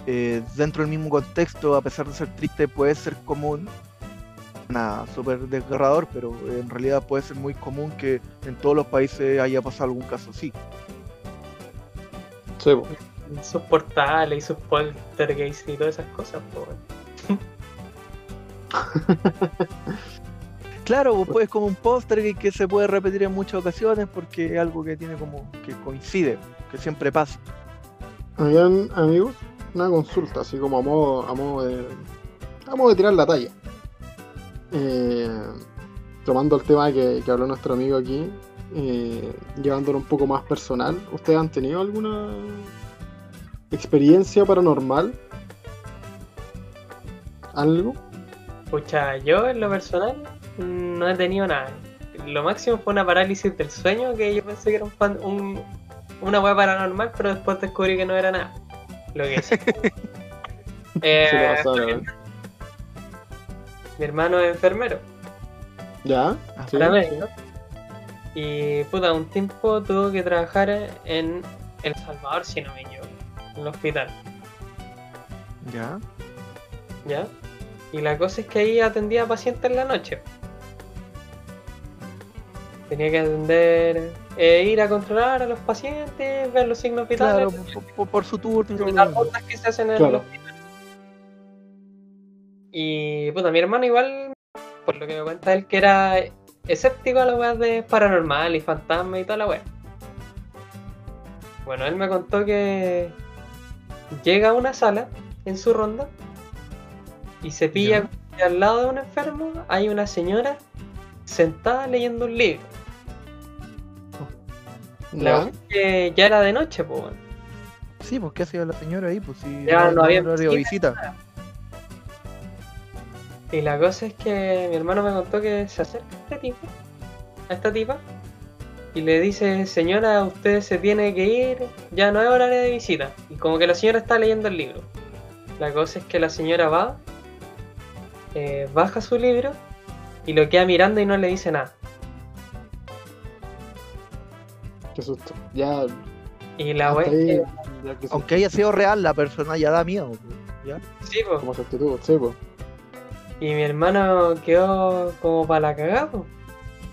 eh, dentro del mismo contexto, a pesar de ser triste, puede ser común. Nada, súper desgarrador, pero en realidad puede ser muy común que en todos los países haya pasado algún caso así. Sí. Sus portales y sus poltergeist y todas esas cosas. Claro, pues puede como un póster que, que se puede repetir en muchas ocasiones porque es algo que tiene como que coincide, que siempre pasa. Habían amigos, una consulta, así como a modo, a modo de. a modo de tirar la talla. Eh, tomando el tema que, que habló nuestro amigo aquí, eh, llevándolo un poco más personal, ¿ustedes han tenido alguna experiencia paranormal? ¿Algo? Pucha, yo en lo personal no he tenido nada. Lo máximo fue una parálisis del sueño que yo pensé que era un, fan- un- una wea paranormal, pero después descubrí que no era nada. Lo que es. Eh, Se lo ¿eh? Mi hermano es enfermero, ¿Ya? Sí. paramédico. Y puta, un tiempo tuvo que trabajar en El Salvador, si no me equivoco, en el hospital. ¿Ya? ¿Ya? Y la cosa es que ahí atendía pacientes en la noche. Tenía que atender, eh, ir a controlar a los pacientes, ver los signos Claro, vitales, por, por- por su turno. las rutas que se hacen en el Claro. hospital. Y puta, mi hermano igual, por lo que me cuenta él, que era escéptico a las weas de paranormal y fantasma y toda la wea. Bueno, él me contó que llega a una sala en su ronda y se pilla que al lado de un enfermo hay una señora sentada leyendo un libro. La es que ya era de noche, pues. weón. Sí, pues ¿qué hacía la señora ahí? Pues si Ya no había visita. visita. Y la cosa es que mi hermano me contó que se acerca a este tipo, a esta tipa, y le dice, señora, usted se tiene que ir, ya no es horario de visita. Y como que la señora está leyendo el libro. La cosa es que la señora va, eh, baja su libro y lo queda mirando y no le dice nada. Qué susto. Ya. Y la wea que, Aunque haya sido real, la persona ya da miedo. ¿ya? sí, po. Como su actitud, sí, pues. Y mi hermano quedó como para la cagada, po.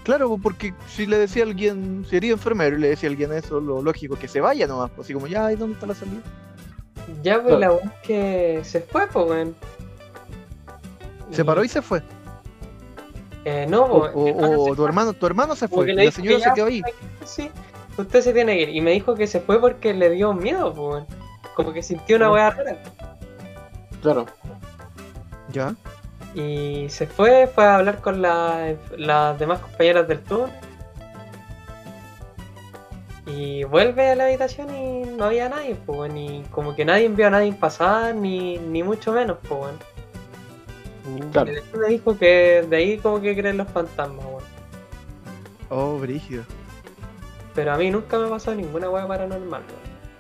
Claro, pues, porque si le decía a alguien, sería enfermero y le decía a alguien eso, lo lógico es que se vaya nomás. pues, Así como, ya, ¿y dónde está la salida? Ya, pues Claro. la es que se fue, pues, weón. Se paró y se fue. Eh, no, O, po, o- tu hermano, tu hermano se fue. la señora que se quedó ahí. Sí, usted se tiene que ir. Y me dijo que se fue porque le dio miedo, pues. weón. Como que sintió una weá rara. Claro. Ya. Y se fue, fue a hablar con la- las demás compañeras del tour. Y vuelve a la habitación y no había nadie, pues, y como que nadie vio a nadie pasar, ni, ni mucho menos, pues. Claro. Me dijo que de ahí como que creen los fantasmas, weón. Oh, brígido. Pero a mí nunca me pasó ninguna weá paranormal,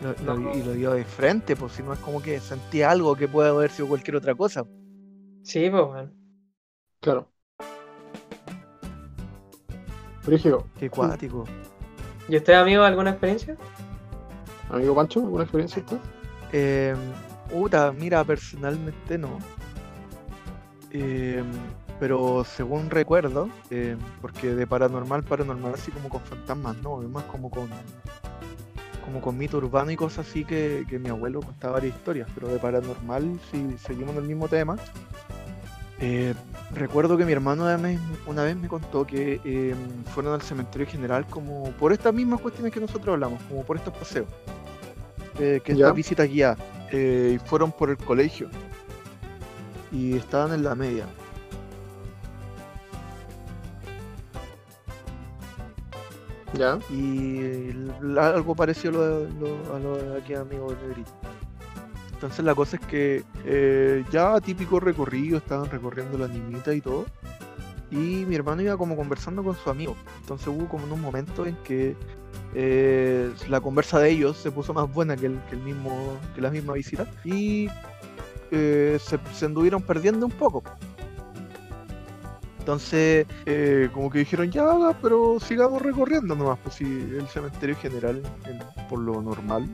weón. Lo- lo- No. Y lo dio de frente, pues si no es como que sentía algo que puede haber sido cualquier otra cosa. Sí, pues, weón. Claro. Brígido. Qué cuático. ¿Y usted, amigo, alguna experiencia? Amigo Pancho, ¿alguna experiencia usted? Eh, puta, mira, personalmente no. Eh, pero según recuerdo, eh, porque de paranormal, paranormal así como con fantasmas, no, es más como con como con mito urbano y cosas así que, que mi abuelo contaba varias historias, pero de paranormal, si seguimos en el mismo tema, eh, recuerdo que mi hermano una vez, una vez me contó que eh, fueron al cementerio general como por estas mismas cuestiones que nosotros hablamos, como por estos paseos, eh, que estas visitas guiadas, eh, y fueron por el colegio y estaban en la media. Ya. y algo parecido a lo, de- lo- a lo de aquí amigo de Negrito. Entonces la cosa es que eh, ya típico recorrido, estaban recorriendo la niñita y todo. Y mi hermano iba como conversando con su amigo. Entonces hubo como en un momento en que eh, la conversa de ellos se puso más buena que, el, mismo, que la misma visita. Y eh, se, se anduvieron perdiendo un poco. Entonces, como que dijeron, ya, pero sigamos recorriendo nomás, pues si el cementerio general, en- por lo normal,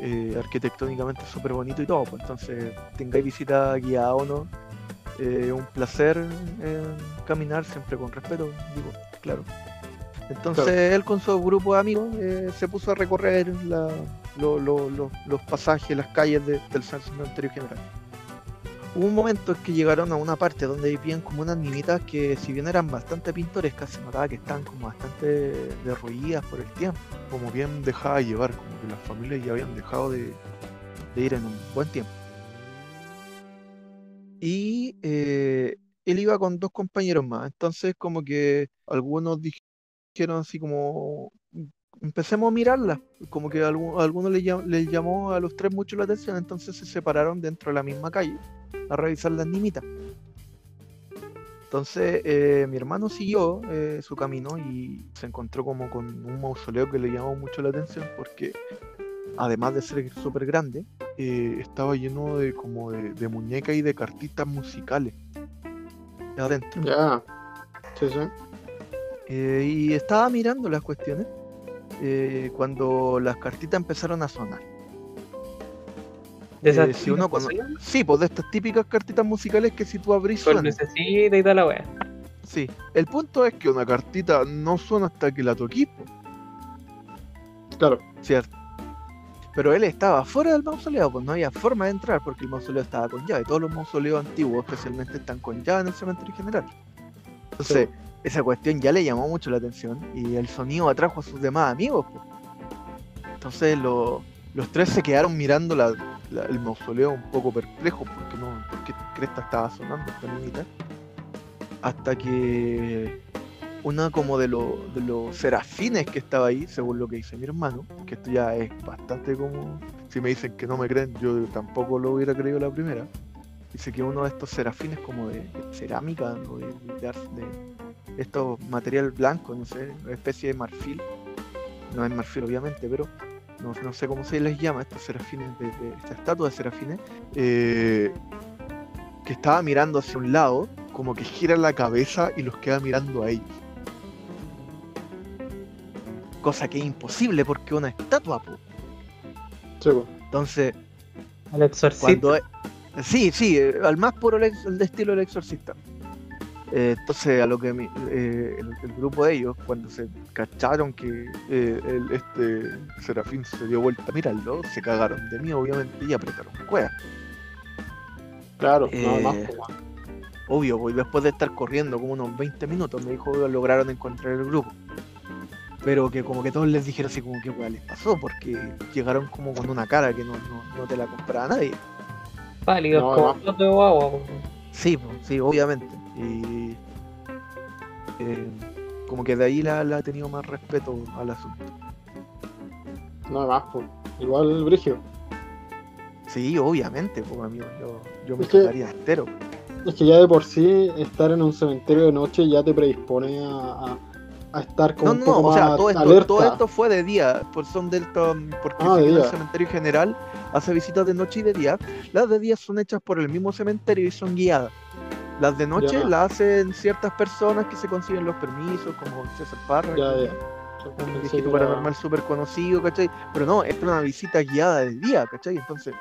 eh, arquitectónicamente súper bonito y todo, pues entonces, tengáis visita guiada o no, eh, un placer caminar siempre con respeto, digo, claro. Entonces, Claro. él con su grupo de amigos eh, se puso a recorrer la- lo- lo- lo- los pasajes, las calles de- del cementerio general. Hubo un momento en que llegaron a una parte donde vivían como unas niñitas que si bien eran bastante pintorescas, se notaba que estaban como bastante derruidas por el tiempo, como bien dejadas llevar, como que las familias ya habían dejado de, de ir en un buen tiempo. Y eh, él iba con dos compañeros más, entonces como que algunos dijeron así como, empecemos a mirarlas, como que a algu- a algunos les, llam- les llamó a los tres mucho la atención, entonces se separaron dentro de la misma calle a revisar las nimitas. Entonces eh, mi hermano siguió eh, su camino y se encontró como con un mausoleo que le llamó mucho la atención porque además de ser súper grande, eh, estaba lleno de como de, de muñecas y de cartitas musicales adentro. Ya. Sí, sí. Y estaba mirando las cuestiones cuando las cartitas empezaron a sonar. De esas Eh, si uno cosas, Sí, pues de estas típicas cartitas musicales que si tú abrís Con lucecita y toda la wea. Sí. El punto es que una cartita no suena hasta que la toquís, Claro. ¿cierto? Pero él estaba fuera del mausoleo, pues no había forma de entrar porque el mausoleo estaba con llave. Todos los mausoleos antiguos especialmente están con llave en el cementerio general. Entonces, esa cuestión ya le llamó mucho la atención y el sonido atrajo a sus demás amigos. po. Entonces lo, los tres se quedaron mirando el mausoleo un poco perplejos porque no, porque Cresta estaba sonando esta minita. Hasta que una como de, lo- de los serafines que estaba ahí, según lo que dice mi hermano, que esto ya es bastante como. Si me dicen que no me creen, yo tampoco lo hubiera creído la primera. Dice que uno de estos serafines como de, cerámica o de, de estos material blanco, no sé, una especie de marfil. No es marfil obviamente, pero no, no sé cómo se les llama, estos serafines, de, de- esta estatua de serafines, eh, que estaba mirando hacia un lado, como que gira la cabeza y los queda mirando a ellos. Cosa que es imposible porque una estatua, po. Sí, po. Entonces, Al exorcista. cuando Sí, sí, al más puro el de estilo del exorcista. Eh, entonces, a lo que mi- eh, el, el grupo de ellos, cuando se cacharon que eh, el- este Serafín se dio vuelta a mirarlo, se cagaron de mí, obviamente, y apretaron cueva. Claro, Eh, nada más. Obvio, pues después de estar corriendo como unos 20 minutos, me dijo que lograron encontrar el grupo. Pero que como que todos les dijeron así como que weá les pasó, porque llegaron como con una cara que no, no, no te la compraba nadie. Pálidos No, como no. de guagua. Sí, po, sí, obviamente. Y eh, como que de ahí la, la ha tenido más respeto al asunto. Nada más, po. Igual, Brigio. Sí, obviamente, pues amigo, yo, yo me Es que- quedaría entero. Es que ya de por sí estar en un cementerio de noche ya te predispone a, a- a estar como No, un no, poco no, o sea, más todo esto, alerta. todo esto fue de día, por son de esto, porque Ah, el cementerio en general hace visitas de noche y de día, las de día son hechas por el mismo cementerio y son guiadas. Las de noche Ya. las hacen ciertas personas que se consiguen los permisos, como César Parra, Ya, un viejito paranormal súper conocido, ¿cachai? Pero no, es una visita guiada de día, ¿cachai? Entonces,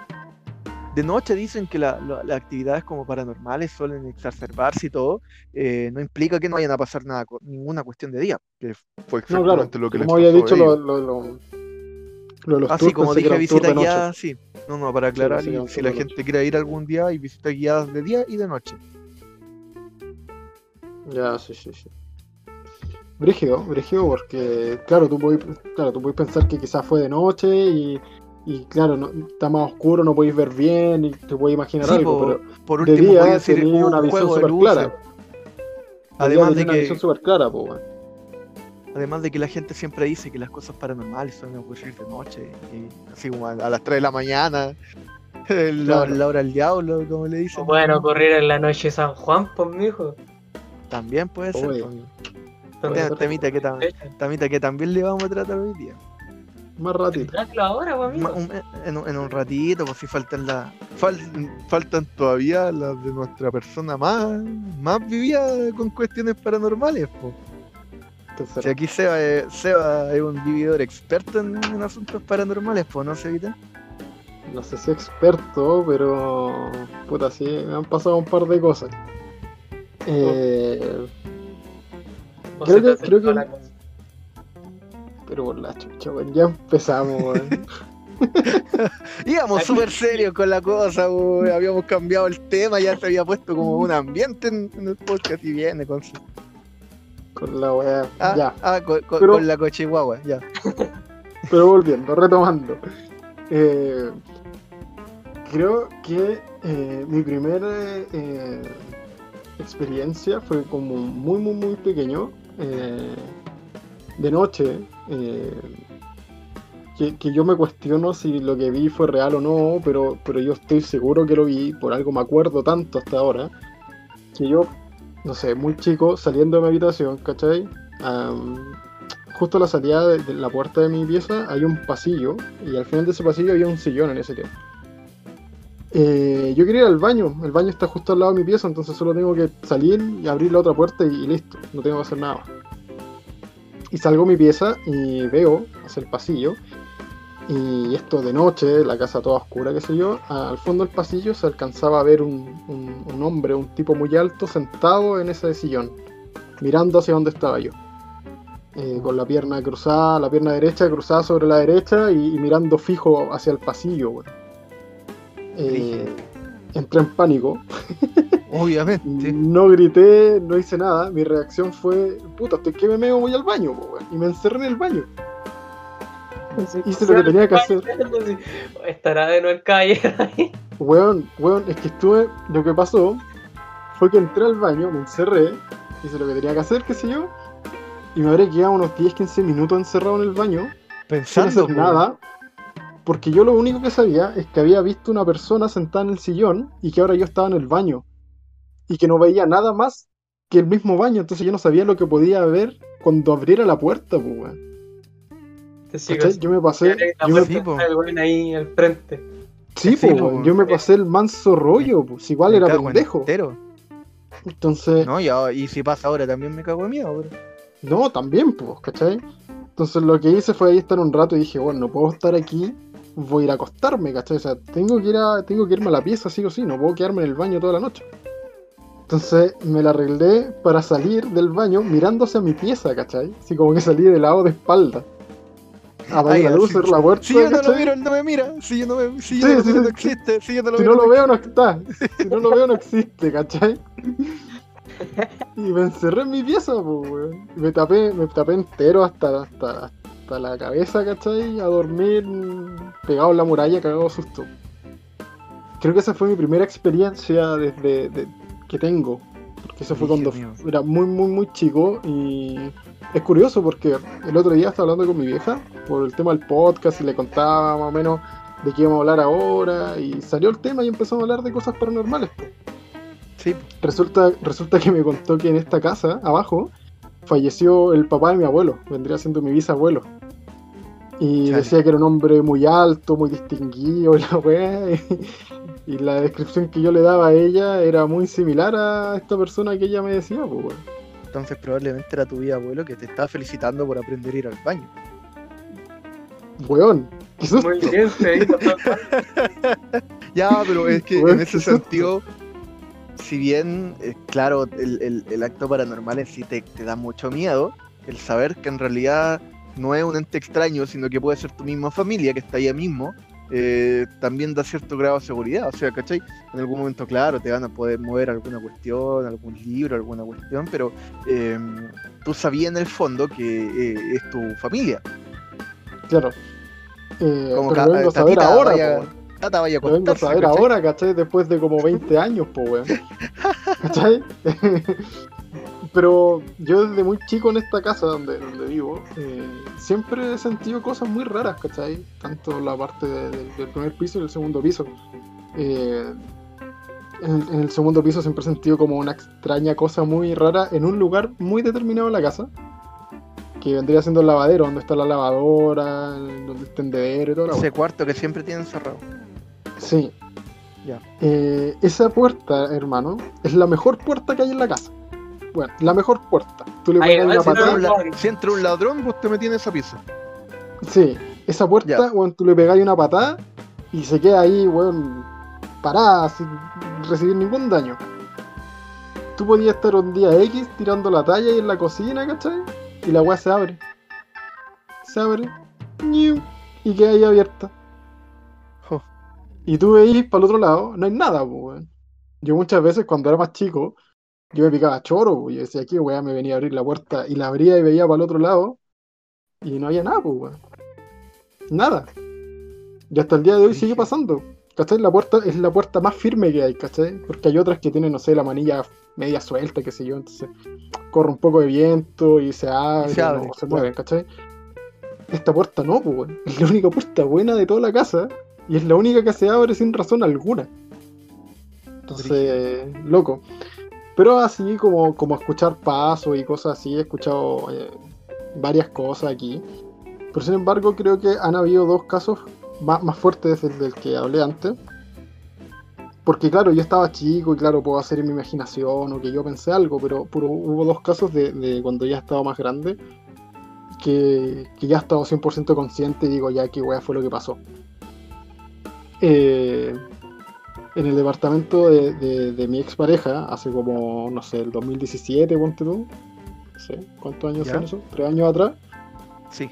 de noche dicen que la- la- las actividades como paranormales suelen exacerbarse y todo, eh, no implica que no vayan a pasar nada, ninguna cuestión de día, que fue No, claro, exactamente lo que les como había dicho lo, lo, lo, lo los como dije, visita guiada, sí. No, no, para aclarar, y si la gente quiere ir algún día, hay visitas guiadas de día y de noche. Ya, sí, sí, sí. Brígido, brígido, porque claro, tú puedes, claro, tú puedes pensar que quizás fue de noche y, y claro, no, está más oscuro, no podéis ver bien y te puedes imaginar Sí, algo, pero por de último, día podía decir tenía "Uh, una visión de súper luces". clara. Además de tenía una que visión súper clara, po, weón. Además de que la gente siempre dice que las cosas paranormales suelen ocurrir de noche, y así como a, a las 3 de la mañana, el- la, Claro. la hora del diablo, como le dicen. Pueden ocurrir en la noche de San Juan, pues, mijo. También puede ser. Oye. pues, Tem- temita, que tam- temita que también le vamos a tratar hoy día. Más ratito. Hazlo ahora, pues, amigo. un- en, un- en un ratito, pues si faltan las. fal- faltan todavía las de nuestra persona más, más vivida con cuestiones paranormales, pues. Si aquí Seba es, Seba es un vividor experto en, en asuntos paranormales, pues, ¿no, Sebita? No sé si experto, pero puta, sí, me han pasado un par de cosas. Eh, creo que- creo que- la cosa. pero por la chucha, weón, ya empezamos, weón. Íbamos súper serios con la cosa, güey. habíamos cambiado el tema, ya se había puesto como un ambiente en, en el podcast y viene con su- con la weá. Ah, Ya. ah, con, con- Pero- con la cochihuahua, ya. Pero volviendo, retomando. Eh, creo que eh, mi primera eh, experiencia fue como muy, muy, muy pequeño. eh, de noche. eh, que, que yo me cuestiono si lo que vi fue real o no, pero, pero yo estoy seguro que lo vi, por algo me acuerdo tanto hasta ahora, que yo, no sé, muy chico, saliendo de mi habitación, ¿cachai? Am, justo a la salida de, de la puerta de mi pieza hay un pasillo y al final de ese pasillo había un sillón en ese tiempo. Eh, yo quería ir al baño, el baño está justo al lado de mi pieza, entonces solo tengo que salir y abrir la otra puerta y, listo, no tengo que hacer nada. Y salgo a mi pieza y veo hacia el pasillo y esto de noche, la casa toda oscura, qué sé yo, al fondo del pasillo se alcanzaba a ver un, hombre, un tipo muy alto, sentado en ese sillón, mirando hacia donde estaba yo. Eh, con la pierna cruzada, la pierna derecha cruzada sobre la derecha y, y mirando fijo hacia el pasillo. Eh, entré en pánico, Obviamente. no grité, no hice nada, mi reacción fue, puta, estoy que me meo, voy al baño, po, weón", y me encerré en el baño. Hice lo que tenía que hacer. Estará de nuevo el caballero ahí. Weón, weón, es que estuve. Lo que pasó fue que entré al baño, me encerré, hice lo que tenía que hacer, qué sé yo, y me habré quedado unos 10-15 minutos encerrado en el baño, sin Pensando. hacer po, nada, porque yo lo único que sabía es que había visto una persona sentada en el sillón y que ahora yo estaba en el baño, y que no veía nada más que el mismo baño, entonces yo no sabía lo que podía ver cuando abriera la puerta, pues, weón. Yo me pasé, yo me- sí, el ahí al frente. sí, Sí, pues, po, yo me pasé el manso rollo, pues, igual me era pendejo. entero. Entonces, No, ya, y si pasa ahora también me cago en miedo, pero. No, también, pues, ¿cachai? Entonces lo que hice fue ahí estar un rato y dije, bueno, no puedo estar aquí, voy a ir a acostarme, ¿cachai? O sea, tengo que ir a, tengo que irme a la pieza sí o sí, no puedo quedarme en el baño toda la noche. Entonces me la arreglé para salir del baño mirándose a mi pieza, ¿cachai? Así como que salí de lado de espalda. Apagué la luz, cerré la puerta, Si yo no lo ¿cachai? miro, él no me mira. Si yo no, me, si yo Sí, no lo sí, no sí. existe. Si yo no lo Si miro, no lo veo, no está. Si no lo veo, no existe, ¿cachai? Y me encerré en mi pieza, pues, weón. Me tapé, me tapé entero hasta, hasta, hasta la cabeza, ¿cachai? A dormir pegado en la muralla, cagado susto. Creo que esa fue mi primera experiencia desde de- que tengo. Porque eso fue cuando mío. era muy, muy, muy chico. Y es curioso porque el otro día estaba hablando con mi vieja por el tema del podcast y le contaba más o menos de qué íbamos a hablar ahora. Y salió el tema y empezamos a hablar de cosas paranormales. Sí, Resulta, resulta que me contó que en esta casa, abajo, falleció el papá de mi abuelo, vendría siendo mi bisabuelo. Y Chale. decía que era un hombre muy alto, muy distinguido y la weá. Y, y la descripción que yo le daba a ella era muy similar a esta persona que ella me decía, pues weón. entonces probablemente era tu abuelo que te estaba felicitando por aprender a ir al baño. Weón, qué susto. Muy bien, se hizo todo. Ya, pero es que Weón, en ese sentido, si bien, eh, claro, el, el- el acto paranormal en sí te, te da mucho miedo, el saber que en realidad no es un ente extraño, sino que puede ser tu misma familia que está allá mismo, eh, también da cierto grado de seguridad. O sea, ¿cachai? En algún momento, claro, te van a poder mover alguna cuestión, algún libro, alguna cuestión, pero eh, tú sabías en el fondo que eh, es tu familia. Claro. Como pero ca- lo vengo a saber ahora, vaya- Tata vaya a Lo vengo a saber ¿cachai? ahora, ¿cachai? Después de como 20 años, pues, weón. ¿Cachai? Pero yo desde muy chico en esta casa donde, donde vivo, eh, siempre he sentido cosas muy raras, ¿cachai? Tanto la parte de- de- del primer piso y el segundo piso. Eh, en, el- en el segundo piso siempre he sentido como una extraña cosa muy rara en un lugar muy determinado de la casa. Que vendría siendo el lavadero, donde está la lavadora, donde está el tendedero y todo. Ese cuarto que siempre tienen cerrado. Sí. Ya. Eh, esa puerta, hermano, es la mejor puerta que hay en la casa. Bueno, la mejor puerta. Tú le patada. si entra un ladrón, vos te metí en esa pieza. Sí, esa puerta, Ya. weón, tú le pegáis una patada y se queda ahí, weón, parada sin recibir ningún daño. Tú podías estar un día X tirando la talla ahí en la cocina, ¿cachai? Y la weá se abre. Se abre. Y queda ahí abierta. Y tú veís para el otro lado, no hay nada, pues, weón. Yo muchas veces cuando era más chico, yo me picaba choro, pues, y decía, aquí, weá, me venía a abrir la puerta, y la abría y veía para el otro lado, y no había nada, pues, weón. Nada. Y hasta el día de hoy sigue pasando. ¿Cachai? La puerta es la puerta más firme que hay, ¿cachai? Porque hay otras que tienen, no sé, la manilla media suelta, qué sé yo, entonces corre un poco de viento y se abre, se abre, no, se mueven, ¿cachai? Esta puerta no, pues, weón. Es la única puerta buena de toda la casa y es la única que se abre sin razón alguna. Entonces, loco. Pero así como, como escuchar pasos y cosas así, he escuchado eh, varias cosas aquí. Pero sin embargo, creo que han habido dos casos más, más fuertes del, del que hablé antes. Porque claro, yo estaba chico y claro, puedo hacer en mi imaginación o que yo pensé algo, pero, pero hubo dos casos de, de cuando ya estaba más grande que, que ya estaba 100% consciente y digo, ya, qué weá fue lo que pasó. Eh, en el departamento de, de, de mi expareja, hace como, no sé, el 2017, ponte tú. No sé, ¿cuántos años son eso? ¿Tres años atrás? Sí.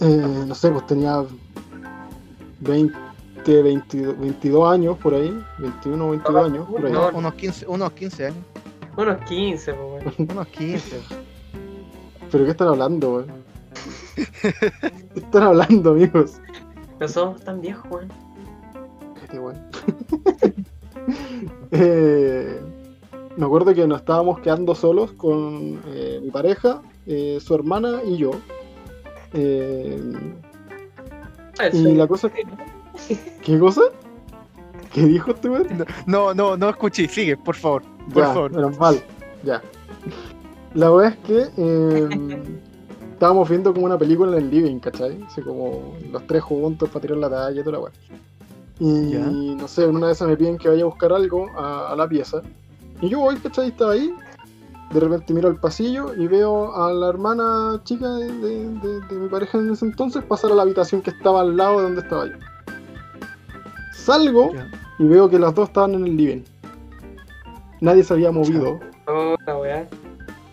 Eh, no sé, pues tenía 20, 22, 22 años por ahí, 21 22 años por ahí. No. Unos 15, unos 15 años. Unos 15, pues. Unos 15. ¿Pero qué están hablando, weón? ¿Qué están hablando, amigos? No somos tan viejos, weón. Eh, me acuerdo que nos estábamos quedando solos con eh, mi pareja, eh, su hermana y yo. Y la cosa que... ¿Qué cosa? ¿Qué dijo este weón? No, no, no escuché. Sigue, por favor. Por Ya, favor. menos mal. Ya. La verdad es que eh, estábamos viendo como una película en el living, ¿cachai? Así como los tres juntos para tirar la talla y toda la weá. Y Ya. no sé, en una de esas me piden que vaya a buscar algo a, a la pieza. Y yo voy, ¿cachai? Estaba ahí. De repente miro al pasillo y veo a la hermana chica de, de- de- de mi pareja en ese entonces pasar a la habitación que estaba al lado de donde estaba yo. Salgo Ya. y veo que las dos estaban en el living. Nadie se había movido. Oh, weá.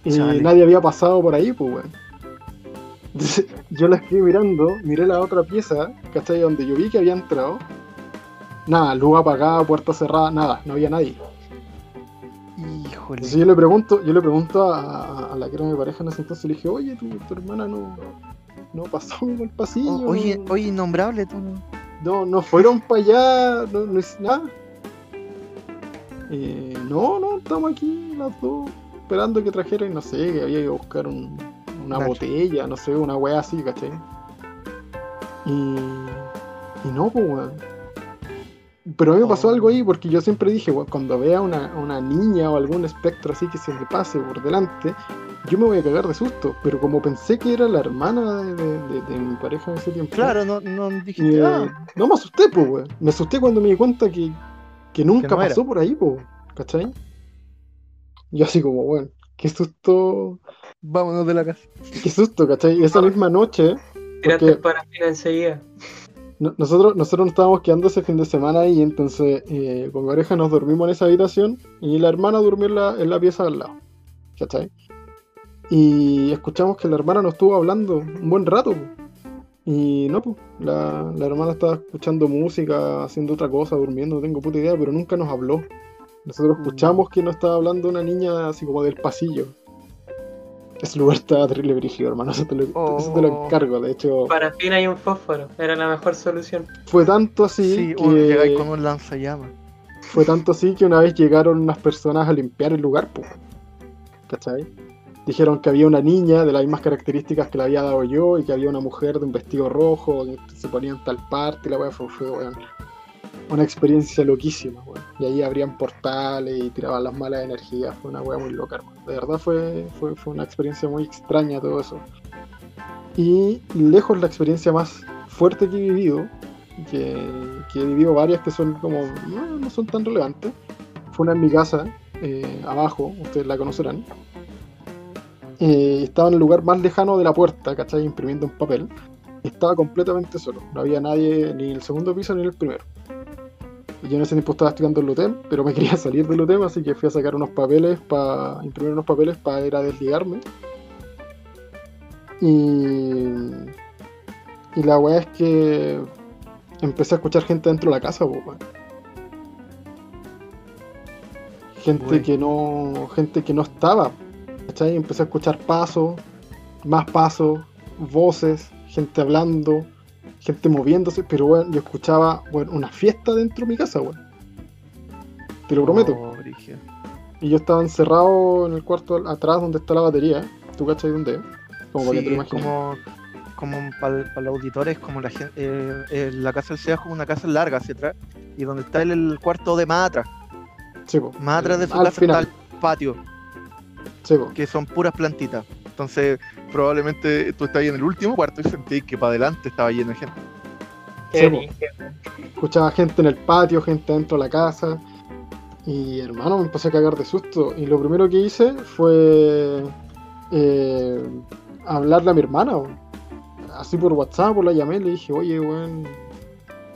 Y Chale. nadie había pasado por ahí, pues, weón. Yo la estoy mirando, miré la otra pieza, ¿cachai? Donde yo vi que había entrado. Nada, luz apagada, puerta cerrada, nada, no había nadie. Híjole. Entonces yo le pregunto, yo le pregunto a, a- a la que era mi pareja en ese entonces, le dije, oye, tu, tu hermana no, no pasó por el pasillo. O- oye, no, oye, innombrable, tú no. no, no fueron para allá, no, no es nada. Eh, no, no, estamos aquí las dos esperando que trajeran, no sé, que había que buscar un- una Nacho. botella, no sé, una wea así, ¿cachai? Y, y no, pues, weón. Pero a mí me pasó Oh. algo ahí porque yo siempre dije, cuando vea una, una niña o algún espectro así que se me pase por delante, yo me voy a cagar de susto. Pero como pensé que era la hermana de, de- de- de mi pareja en ese tiempo, Claro, no, no dijiste. eh, Ah, no me asusté, pues, weón. Me asusté cuando me di cuenta que, que nunca Que no era. pasó por ahí, pues, ¿cachai? Yo así como, weón, qué susto, vámonos de la casa. qué susto, ¿cachai? Y esa misma noche, Tiraste Porque- el parafina enseguida. No- nosotros, nosotros nos estábamos quedando ese fin de semana y entonces eh, con mi pareja nos dormimos en esa habitación y la hermana durmió en la, en la pieza al lado, ¿cachai? Y escuchamos que la hermana nos estuvo hablando un buen rato, po. Y no, pues, la, la hermana estaba escuchando música, haciendo otra cosa, durmiendo, no tengo puta idea, pero nunca nos habló. Nosotros Mm. escuchamos que nos estaba hablando una niña así como del pasillo. Ese lugar estaba terrible brígido, hermano, eso te lo, eso te lo Oh. encargo. De hecho, Parafina y un fósforo. Era la mejor solución. fue tanto así Sí, que... uno llegáis con un lanzallamas. Fue tanto así que una vez llegaron unas personas a limpiar el lugar, pues. ¿Cachai? Dijeron que había una niña de las mismas características que le había dado yo y que había una mujer de un vestido rojo que se ponía en tal parte y la weá fue, fue, weón, una experiencia loquísima, weón. Y ahí abrían portales y tiraban las malas energías, fue una weá muy loca, hermano. De verdad fue, fue, fue una experiencia muy extraña todo eso. Y lejos la experiencia más fuerte que he vivido, que, que he vivido varias que son como, no, son tan relevantes, fue una en mi casa, eh, abajo, ustedes la conocerán. Eh, estaba en el lugar más lejano de la puerta, ¿cachai? Imprimiendo un papel. Estaba completamente solo. No había nadie ni en el segundo piso ni en el primero. Yo en ese tiempo estaba estudiando el UTEM, pero me quería salir del UTEM, así que fui a sacar unos papeles para imprimir unos papeles para ir a desligarme. Y, y la weá es que empecé a escuchar gente dentro de la casa, po. Gente que no. gente que no estaba. ¿Cachai? Empecé a escuchar pasos, más pasos, voces, gente hablando, gente moviéndose, pero bueno, yo escuchaba bueno, una fiesta dentro de mi casa, weón. Te lo prometo. Oh. Y yo estaba encerrado en el cuarto atrás donde está la batería. ¿Tú cachai dónde? Como Sí, como, como para los auditores, como la gente, eh, eh, la casa del SEA es como una casa larga hacia atrás, y donde está el, el cuarto de más atrás, Sí, más atrás de su casa final. está el patio, Sí, que son puras plantitas. Entonces, probablemente tú estás ahí en el último cuarto y sentís que para adelante estaba lleno de gente. Qué Sí, escuchaba gente en el patio, gente dentro de la casa. Y hermano, me empecé a cagar de susto. Y lo primero que hice fue eh, hablarle a mi hermana. Así por WhatsApp, la llamé, le dije, oye, weón,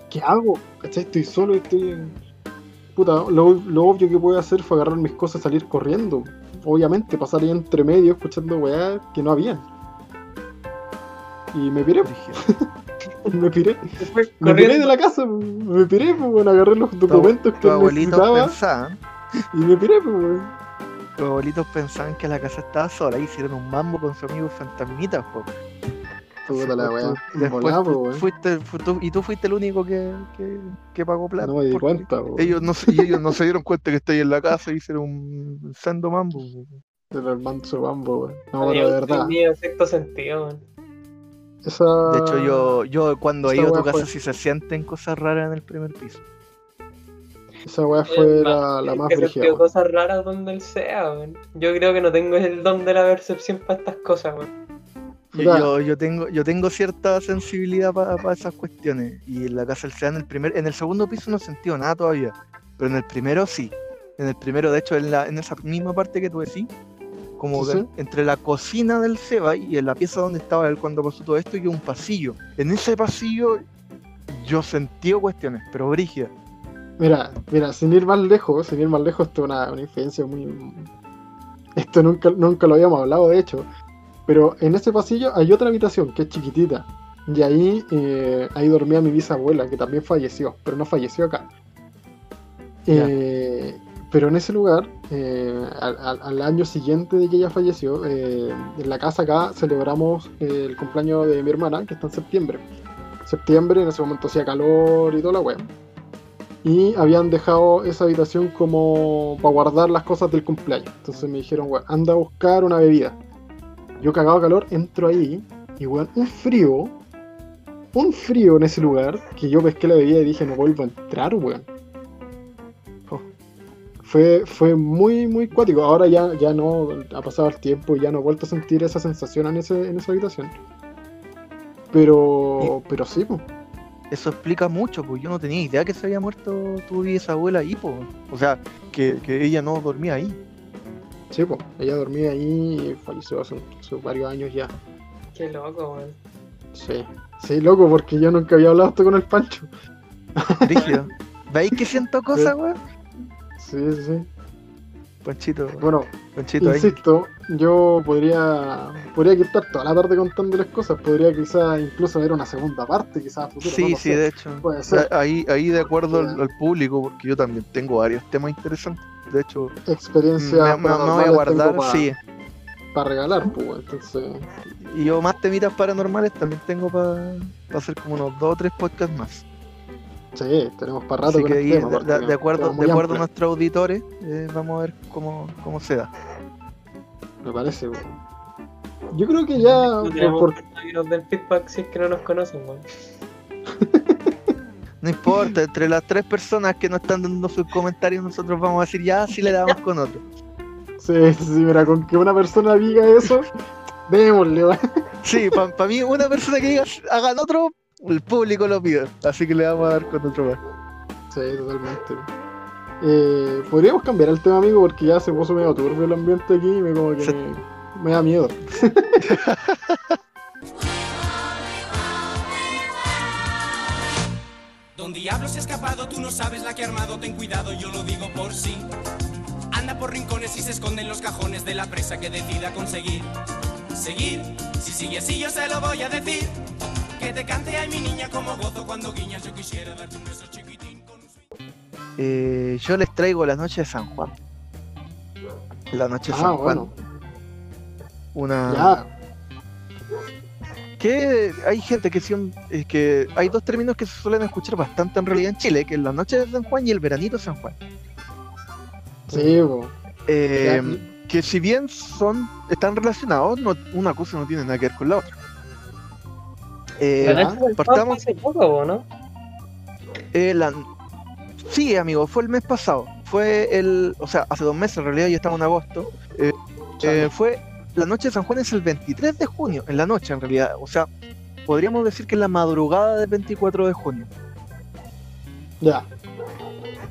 ¿qué hago? ¿Cachai? Estoy solo, estoy... Puta, lo, lo obvio que puedo hacer fue agarrar mis cosas y salir corriendo. Obviamente, pasar ahí entre medio escuchando weá que no habían. Y me piré, me piré. Me piré de la casa, me piré, pues, bueno, agarré los documentos que abuelitos necesitaba pensaban, y me piré, pues, weón. tus abuelitos pensaban que la casa estaba sola y hicieron un mambo con su amigo fantasmita, po. Puta la weá. Después Volá, fuiste, fu- tú- y tú fuiste el único que, que, que pagó plata. No me di cuenta. Ellos no, se, y ellos no se dieron cuenta que ahí en la casa y hicieron un sendo mambo. po. Del manso bambo, weón. No, pero de verdad. tenía sexto sentido, weón. Esa... De hecho, yo, yo cuando he ido a tu casa fue- sí se sienten cosas raras en el primer piso. Esa weá fue la, la más que brígida. cosas raras donde él sea, weón. Yo creo que no tengo el don de la percepción para estas cosas, weón. Yo, tengo, yo tengo cierta sensibilidad para esas cuestiones. Y en la casa del en el primer, en el segundo piso no he sentido nada todavía. Pero en el primero sí. En el primero, de hecho, en, la, en esa misma parte que tú decís, como Sí, que entre la cocina del Seba y en la pieza donde estaba él cuando pasó todo esto, y un pasillo. En ese pasillo yo sentí cuestiones, pero brígidas. Mira, mira, sin ir más lejos, sin ir más lejos, esto es una, una inferencia muy. Esto nunca, nunca lo habíamos hablado, de hecho. Pero en ese pasillo hay otra habitación que es chiquitita. Y ahí, eh, ahí dormía mi bisabuela, que también falleció, pero no falleció acá. Eh, pero en ese lugar, eh, al, al- al año siguiente de que ella falleció, eh, en la casa acá celebramos eh, el cumpleaños de mi hermana, que está en septiembre. Septiembre, en ese momento hacía calor y toda la wea. Y habían dejado esa habitación como para guardar las cosas del cumpleaños. Entonces me dijeron, anda a buscar una bebida. Yo cagado de calor, entro ahí y weón, un frío, un frío en ese lugar, que yo pesqué la bebida y dije, no vuelvo a entrar, weón. Oh. Fue, fue muy, muy cuático. Ahora ya, ya no, ha pasado el tiempo y ya no he vuelto a sentir esa sensación en, ese, en esa habitación. Pero, pero sí, pues. Eso explica mucho, pues yo no tenía idea que se había muerto tu bisabuela ahí, pues. O sea, que, que ella no dormía ahí. Sí, pues. Ella dormía ahí y falleció hace, hace varios años ya. Qué loco, weón. Sí. Sí, loco, porque yo nunca había hablado esto con el Pancho. Rígido. ¿Veis que siento cosas, weón? Sí, sí, sí. Panchito, Bueno, Panchito ahí. insisto, yo podría podría estar toda la tarde contándoles cosas. Podría quizás incluso ver una segunda parte, quizás a futuro. no Sí, sí, sé. de hecho. Puede ser. Ahí, ahí de acuerdo al, al público, porque yo también tengo varios temas interesantes. De hecho, Experiencia. me- me voy a guardar, sí. Para regalar, pues, entonces. Y yo más temitas paranormales también tengo para hacer como unos dos o tres podcasts más. Sí, tenemos para rato Así con que tema, de, porque de- de acuerdo, de acuerdo a nuestros auditores, eh, vamos a ver cómo, cómo se da. Me parece, weón. Yo creo que ya. No por- que nos den feedback si es que no nos conocen, weón. No importa, entre las tres personas que nos están dando sus comentarios, nosotros vamos a decir ya, si le damos con otro. Sí, sí, mira, con que una persona diga eso, démosle. Sí, para mí, una persona que diga hagan otro, el público lo pide. Así que le vamos a dar con otro más. Sí, totalmente. Eh, Podríamos cambiar el tema, amigo, porque ya se puso medio turbio el ambiente aquí y me como que Se- me, me da miedo. Diablo se ha escapado, tú no sabes la que ha armado, ten cuidado, yo lo digo por sí. Anda por rincones y se esconde en los cajones de la presa que decida conseguir. Seguir, si sigue así yo se lo voy a decir. Que te cante ay mi niña como gozo cuando guiñas, yo quisiera darte un beso chiquitín con un. Eh, yo les traigo la noche de San Juan. La noche de Ah, San Juan. bueno. Una. Ya, Que hay gente que, eh, que hay dos términos que se suelen escuchar bastante en realidad en Chile, que es la noche de San Juan y el veranito de San Juan. sí. Eh, que si bien son están relacionados, no- una cosa no tiene nada que ver con la otra. Eh, La noche partamos- hace poco, ¿o ¿no? eh, la- Sí, amigo, fue el mes pasado. Fue el. O sea, hace dos meses en realidad, ya estamos en agosto. Eh, eh, fue. La noche de San Juan es el 23 de junio, en la noche en realidad. O sea, podríamos decir que es la madrugada del 24 de junio. ya.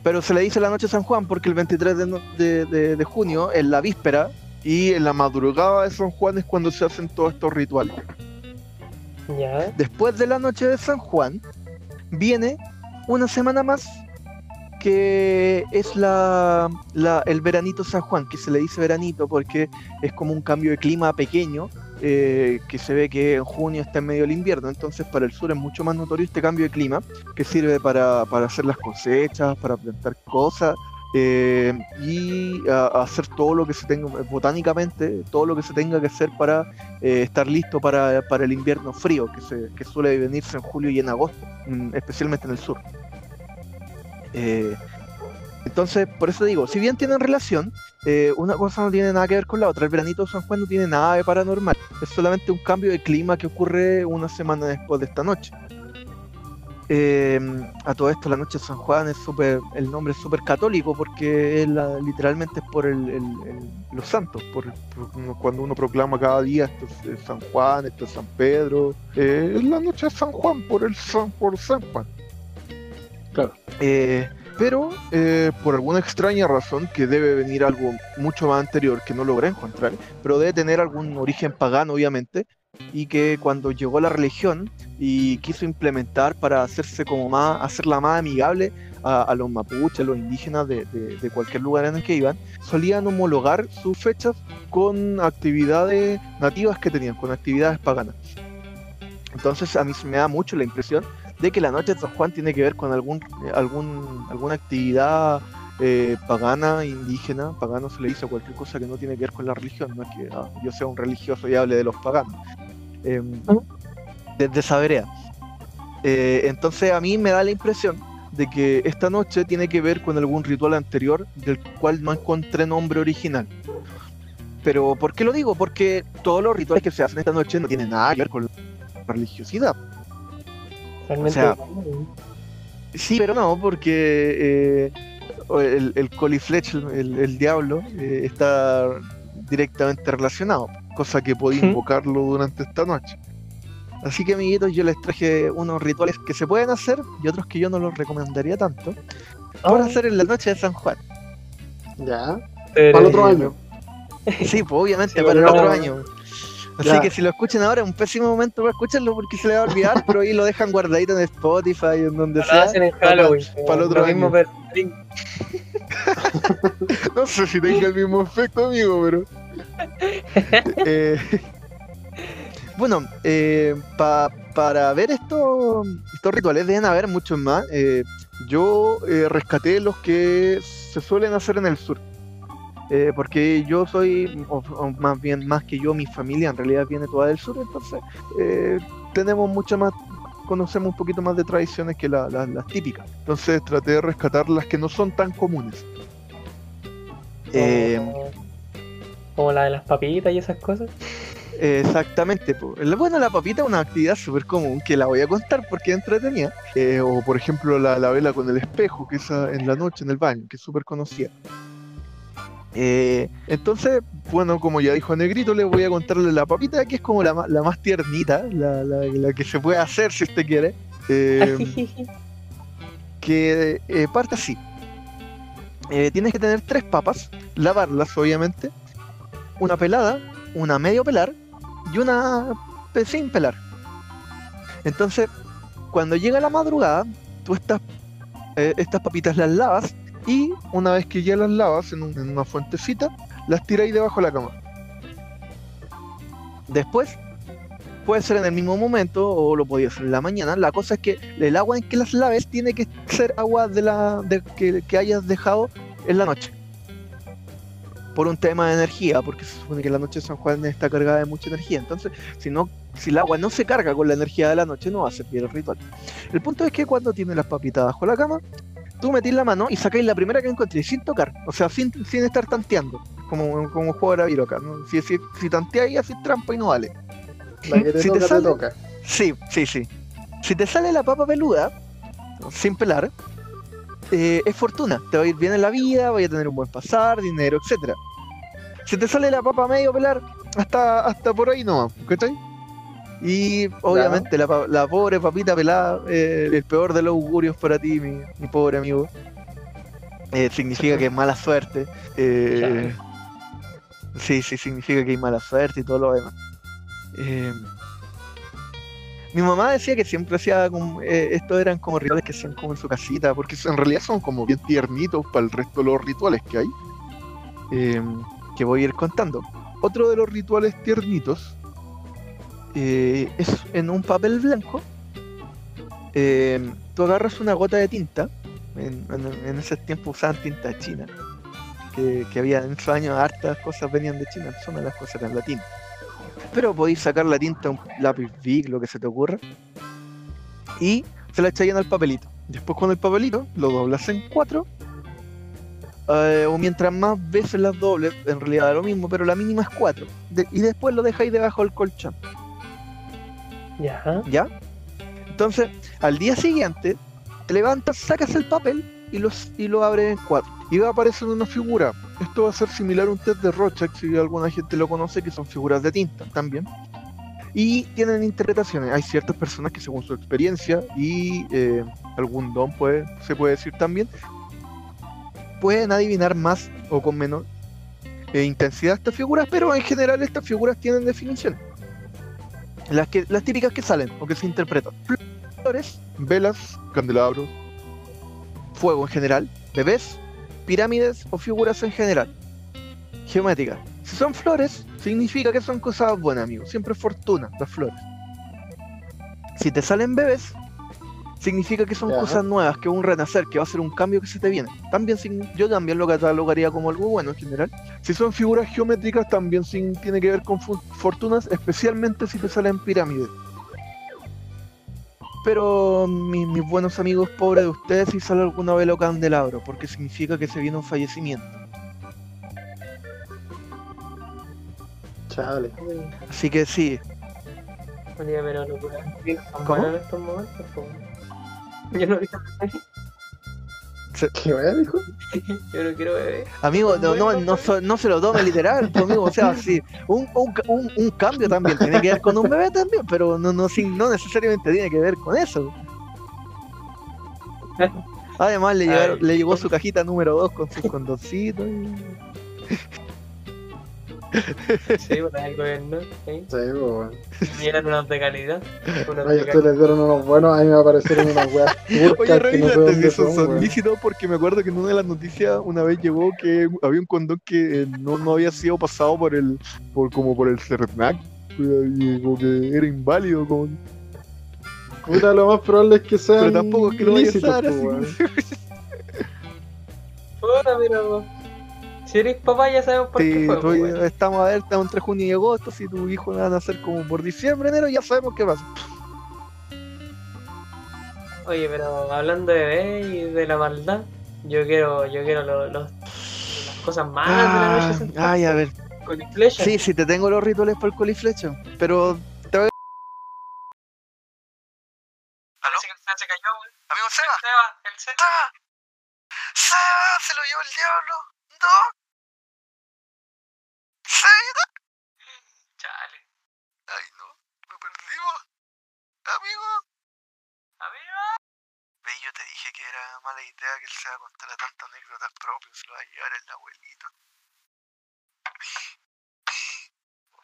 Pero se le dice la noche de San Juan porque el 23 de, de- de- de junio es la víspera y en la madrugada de San Juan es cuando se hacen todos estos rituales. Ya. Después de la noche de San Juan viene una semana más que es la, el veranito San Juan, que se le dice veranito porque es como un cambio de clima pequeño, eh, que se ve que en junio está en medio del invierno, entonces para el sur es mucho más notorio este cambio de clima, que sirve para, para hacer las cosechas, para plantar cosas eh, y hacer todo lo que se tenga, botánicamente, todo lo que se tenga que hacer para eh, estar listo para, para el invierno frío, que, se, que suele venirse en julio y en agosto, mm, especialmente en el sur. Eh, entonces, por eso digo, si bien tienen relación, eh, una cosa no tiene nada que ver con la otra. El veranito de San Juan no tiene nada de paranormal. Es solamente un cambio de clima que ocurre una semana después de esta noche. Eh, a todo esto, la noche de San Juan es súper, el nombre es súper católico porque literalmente es por el, los santos, por, por cuando uno proclama cada día esto es, es San Juan, esto es San Pedro, eh, es la noche de San Juan por el San, por San Juan. Claro. Eh, pero eh, por alguna extraña razón que debe venir algo mucho más anterior que no logré encontrar, pero debe tener algún origen pagano obviamente, y que cuando llegó la religión y quiso implementar para hacerse como más, hacerla más amigable a, los mapuches, a los indígenas de, de- de cualquier lugar en el que iban, solían homologar sus fechas con actividades nativas que tenían, con actividades paganas. Entonces a mí me da mucho la impresión de que la noche de San Juan tiene que ver con algún, eh, algún alguna actividad eh, pagana, indígena, pagano se le dice a cualquier cosa que no tiene que ver con la religión, no es que ah, yo sea un religioso y hable de los paganos, Em, desde esa vereda. Eh, entonces a mí me da la impresión de que esta noche tiene que ver con algún ritual anterior del cual no encontré nombre original. Pero ¿por qué lo digo? Porque todos los rituales que se hacen esta noche no tienen nada que ver con la religiosidad. Realmente, sea, Sí, pero no, porque eh, el, el coliflech, el, diablo, eh, está directamente relacionado, cosa que podía invocarlo durante esta noche. Así que, amiguitos, yo les traje unos rituales que se pueden hacer y otros que yo no los recomendaría tanto para Oh, hacer en la noche de San Juan. Ya. pero- Para el otro año. Sí, pues obviamente Sí, para el otro año. Así Ya. que si lo escuchan ahora es un pésimo momento para escucharlo porque se le va a olvidar, pero ahí lo dejan guardadito en Spotify, en donde Lo sea. hacen en para- Halloween. para el otro lo mismo, año. pero No sé si tenga el mismo efecto, amigo, pero. Eh, bueno, eh, pa- para ver estos, estos rituales deben haber muchos más. Eh, yo eh, rescaté los que se suelen hacer en el sur. Eh, porque yo soy, o, o más bien más que yo, mi familia en realidad viene toda del sur, entonces eh, tenemos mucho más, conocemos un poquito más de tradiciones que la- la- las típicas. Entonces traté de rescatar las que no son tan comunes. Eh, como, como la de las papitas y esas cosas. Exactamente. Bueno, la papita es una actividad súper común que la voy a contar porque es entretenida. Eh, o por ejemplo la, la vela con el espejo, que es en la noche en el baño, que es súper conocida. Eh, entonces, bueno, como ya dijo Negrito, les voy a contarle la papita, que es como la, la más tiernita, la, la- la que se puede hacer si usted quiere. Eh, que eh, parte así. Tienes que tener tres papas, lavarlas obviamente, una pelada, una medio pelar y una sin pelar. Entonces, cuando llega la madrugada, tú estas, estas papitas las lavas y una vez que ya las lavas en, un- en una fuentecita, las tiráis debajo de la cama. Después, puede ser en el mismo momento o lo podía hacer en la mañana. La cosa es que el agua en que las laves tiene que ser agua de la que, hayas dejado en la noche. Por un tema de energía, porque se supone que la noche de San Juan está cargada de mucha energía. Entonces, si no, si el agua no se carga con la energía de la noche, no va a servir el ritual. El punto es que cuando tienes las papitas bajo la cama, tú metís la mano y sacáis la primera que encontréis sin tocar, o sea, sin, sin estar tanteando, como, como juego de acá. ¿no? Si, si, si tanteáis, haces trampa y no vale. La que te Si te toca, te sale- toca. Sí, sí, sí. Si te sale la papa peluda, sin pelar, eh, es fortuna. Te va a ir bien en la vida, vas a tener un buen pasar, dinero, etcétera. Si te sale la papa medio pelar, hasta, hasta por ahí no, ¿cachai? Y obviamente la, la pobre papita pelada, eh, el peor de los augurios para ti, mi, mi pobre amigo. Eh, significa que es mala suerte. eh, sí, sí, significa que hay mala suerte y todo lo demás. Eh, mi mamá decía que siempre hacía como, estos eran como rituales que hacían como en su casita, porque en realidad son como bien tiernitos para el resto de los rituales que hay, eh, que voy a ir contando. Otro de los rituales tiernitos eh, es en un papel blanco, eh, tú agarras una gota de tinta En, ese tiempo usaban tinta china. Que, había en esos años hartas cosas venían de China, son las cosas eran la tinta. Pero podéis sacar la tinta, un lápiz Bic, lo que se te ocurra, y se la echáis al papelito. Después con el papelito lo doblas en cuatro, eh, o mientras más veces las dobles, en realidad da lo mismo, pero la mínima es cuatro. Y después lo dejáis debajo del colchón. Ya. Entonces, al día siguiente, te levantas, sacas el papel y, los, y lo abres en cuatro. Y va a aparecer una figura. Esto va a ser similar a un test de Rorschach, si alguna gente lo conoce, que son figuras de tinta también. Y tienen interpretaciones. Hay ciertas personas que según su experiencia y eh, algún don puede, se puede decir también, pueden adivinar más o con menos eh, intensidad estas figuras, pero en general estas figuras tienen definiciones las, que, las típicas que salen o que se interpretan. Flores, velas, candelabros, fuego en general, bebés, pirámides o figuras en general. Geométricas. Si son flores, significa que son cosas buenas, amigos. Siempre fortuna, las flores. Si te salen bebés, significa que son Ya. cosas nuevas, que un renacer, que va a ser un cambio que se te viene. También sign- yo también lo catalogaría como algo bueno en general. Si son figuras geométricas, también sin- tiene que ver con fortunas, especialmente si te salen pirámides. Pero mi- mis buenos amigos pobres de ustedes, si sale alguna velo candelabro, porque significa que se viene un fallecimiento. Chale. Así que sí, Oye, pero locura. ¿Son ¿Cómo? buenos en estos momentos? po? Yo no, ¿Qué wea dijo? yo no quiero beber. amigo, no, no, no, so- no se lo tome literal, pues, amigo. O sea, sí, un, un, un- un cambio también tiene que ver con un bebé también, pero no, no, sin- no necesariamente tiene que ver con eso. Además, le, llegaron- le llegó su cajita número 2 con sus condoncitos. y- Sí, por ahí el gobierno. ¿sí? Sí, pues, weón. Y eran unos de calidad. Unos Ay, de ustedes les dieron unos buenos, a mí me aparecieron unas weas Oye, que no sé son, son, lícitos porque me acuerdo que en una de las noticias una vez llegó que había un condón que eh, no, no había sido pasado por el, por como por el CERNAC y como que era inválido, como, Puta, lo más probable es que sean pero tampoco es que lo vaya a usar pues, así. weón. Puta, pero. Si eres papá, ya sabemos por qué fue. tú- weón. estamos a ver, estamos entre junio y agosto, si tu hijo va a nacer como por diciembre, enero, ya sabemos qué pasa. Oye, pero hablando de bebé y de la maldad, yo quiero, yo quiero lo- los- las cosas malas de la noche Ah, central, ay, a ver, con el flecha. sí, sí, te tengo los rituales para el coliflecho, pero que el Fran se cayó, weón. Amigo Seba, Seba, el Seba. Seba, Seba, se lo llevó el diablo. No. Chale. Ay, no, lo perdimos. Amigo. Amigo. Ve, yo te dije que era mala idea que él se va a contar a tantas anécdotas propias, se lo va a llevar el abuelito.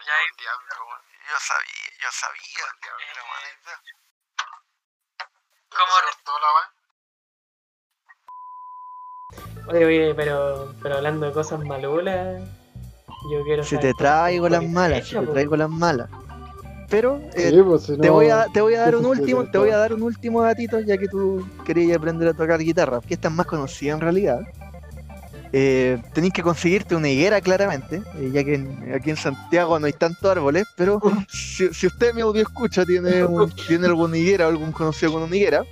Ya hay diablo. Yo sabía, yo sabía que era mala idea. ¿Cómo se cortó la weá? Oye, oye, pero, pero hablando de cosas malulas, yo quiero si saber te traigo las malas, si te traigo las malas. Pero eh, Sí, pues, si te voy a te voy a dar un último te voy a dar un último datito ya que tú querías aprender a tocar guitarra que esta es más conocida en realidad. Eh, tenéis que conseguirte una higuera claramente eh, ya que en- aquí en Santiago no hay tantos árboles pero si, si usted mi audio escucha tiene un- tiene alguna higuera o algún conocido con una higuera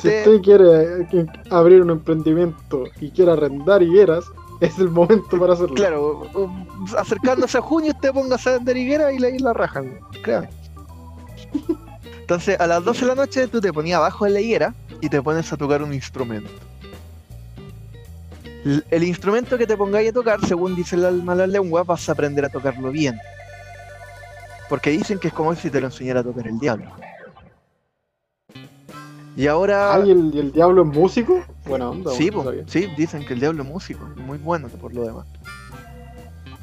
Si usted quiere abrir un emprendimiento y quiere arrendar higueras, es el momento para hacerlo. claro um, acercándose a junio usted póngase a higuera y la, y la créame. entonces a las 12 de la noche tú te ponías abajo de la higuera y te pones a tocar un instrumento el instrumento que te pongáis a tocar según dice la mala lengua vas a aprender a tocarlo bien porque dicen que es como si te lo enseñara a tocar el diablo y ahora Ah, ¿y el, y el diablo es músico? Bueno, onda, Sí, bueno, po, sabía. sí, dicen que el diablo es músico, muy bueno por lo demás.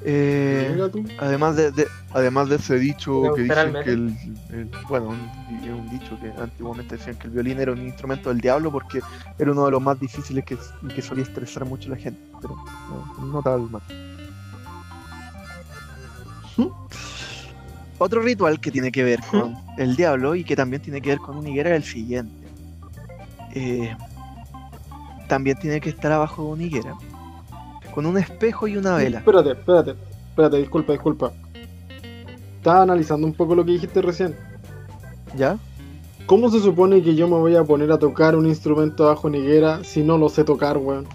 Eh, además de, de- además de ese dicho que dicen que el, el- bueno, un, y un dicho que antiguamente decían que el violín era un instrumento del diablo porque era uno de los más difíciles que, y que solía estresar mucho a la gente, pero no, no tal mal. Otro ritual que tiene que ver con el diablo y que también tiene que ver con una higuera es el siguiente. Eh, también tiene que estar abajo de una higuera, con un espejo y una vela. Espérate, espérate, espérate, disculpa, disculpa. Estaba analizando un poco lo que dijiste recién. ¿Ya? ¿Cómo se supone que yo me voy a poner a tocar un instrumento bajo higuera si no lo sé tocar, weón?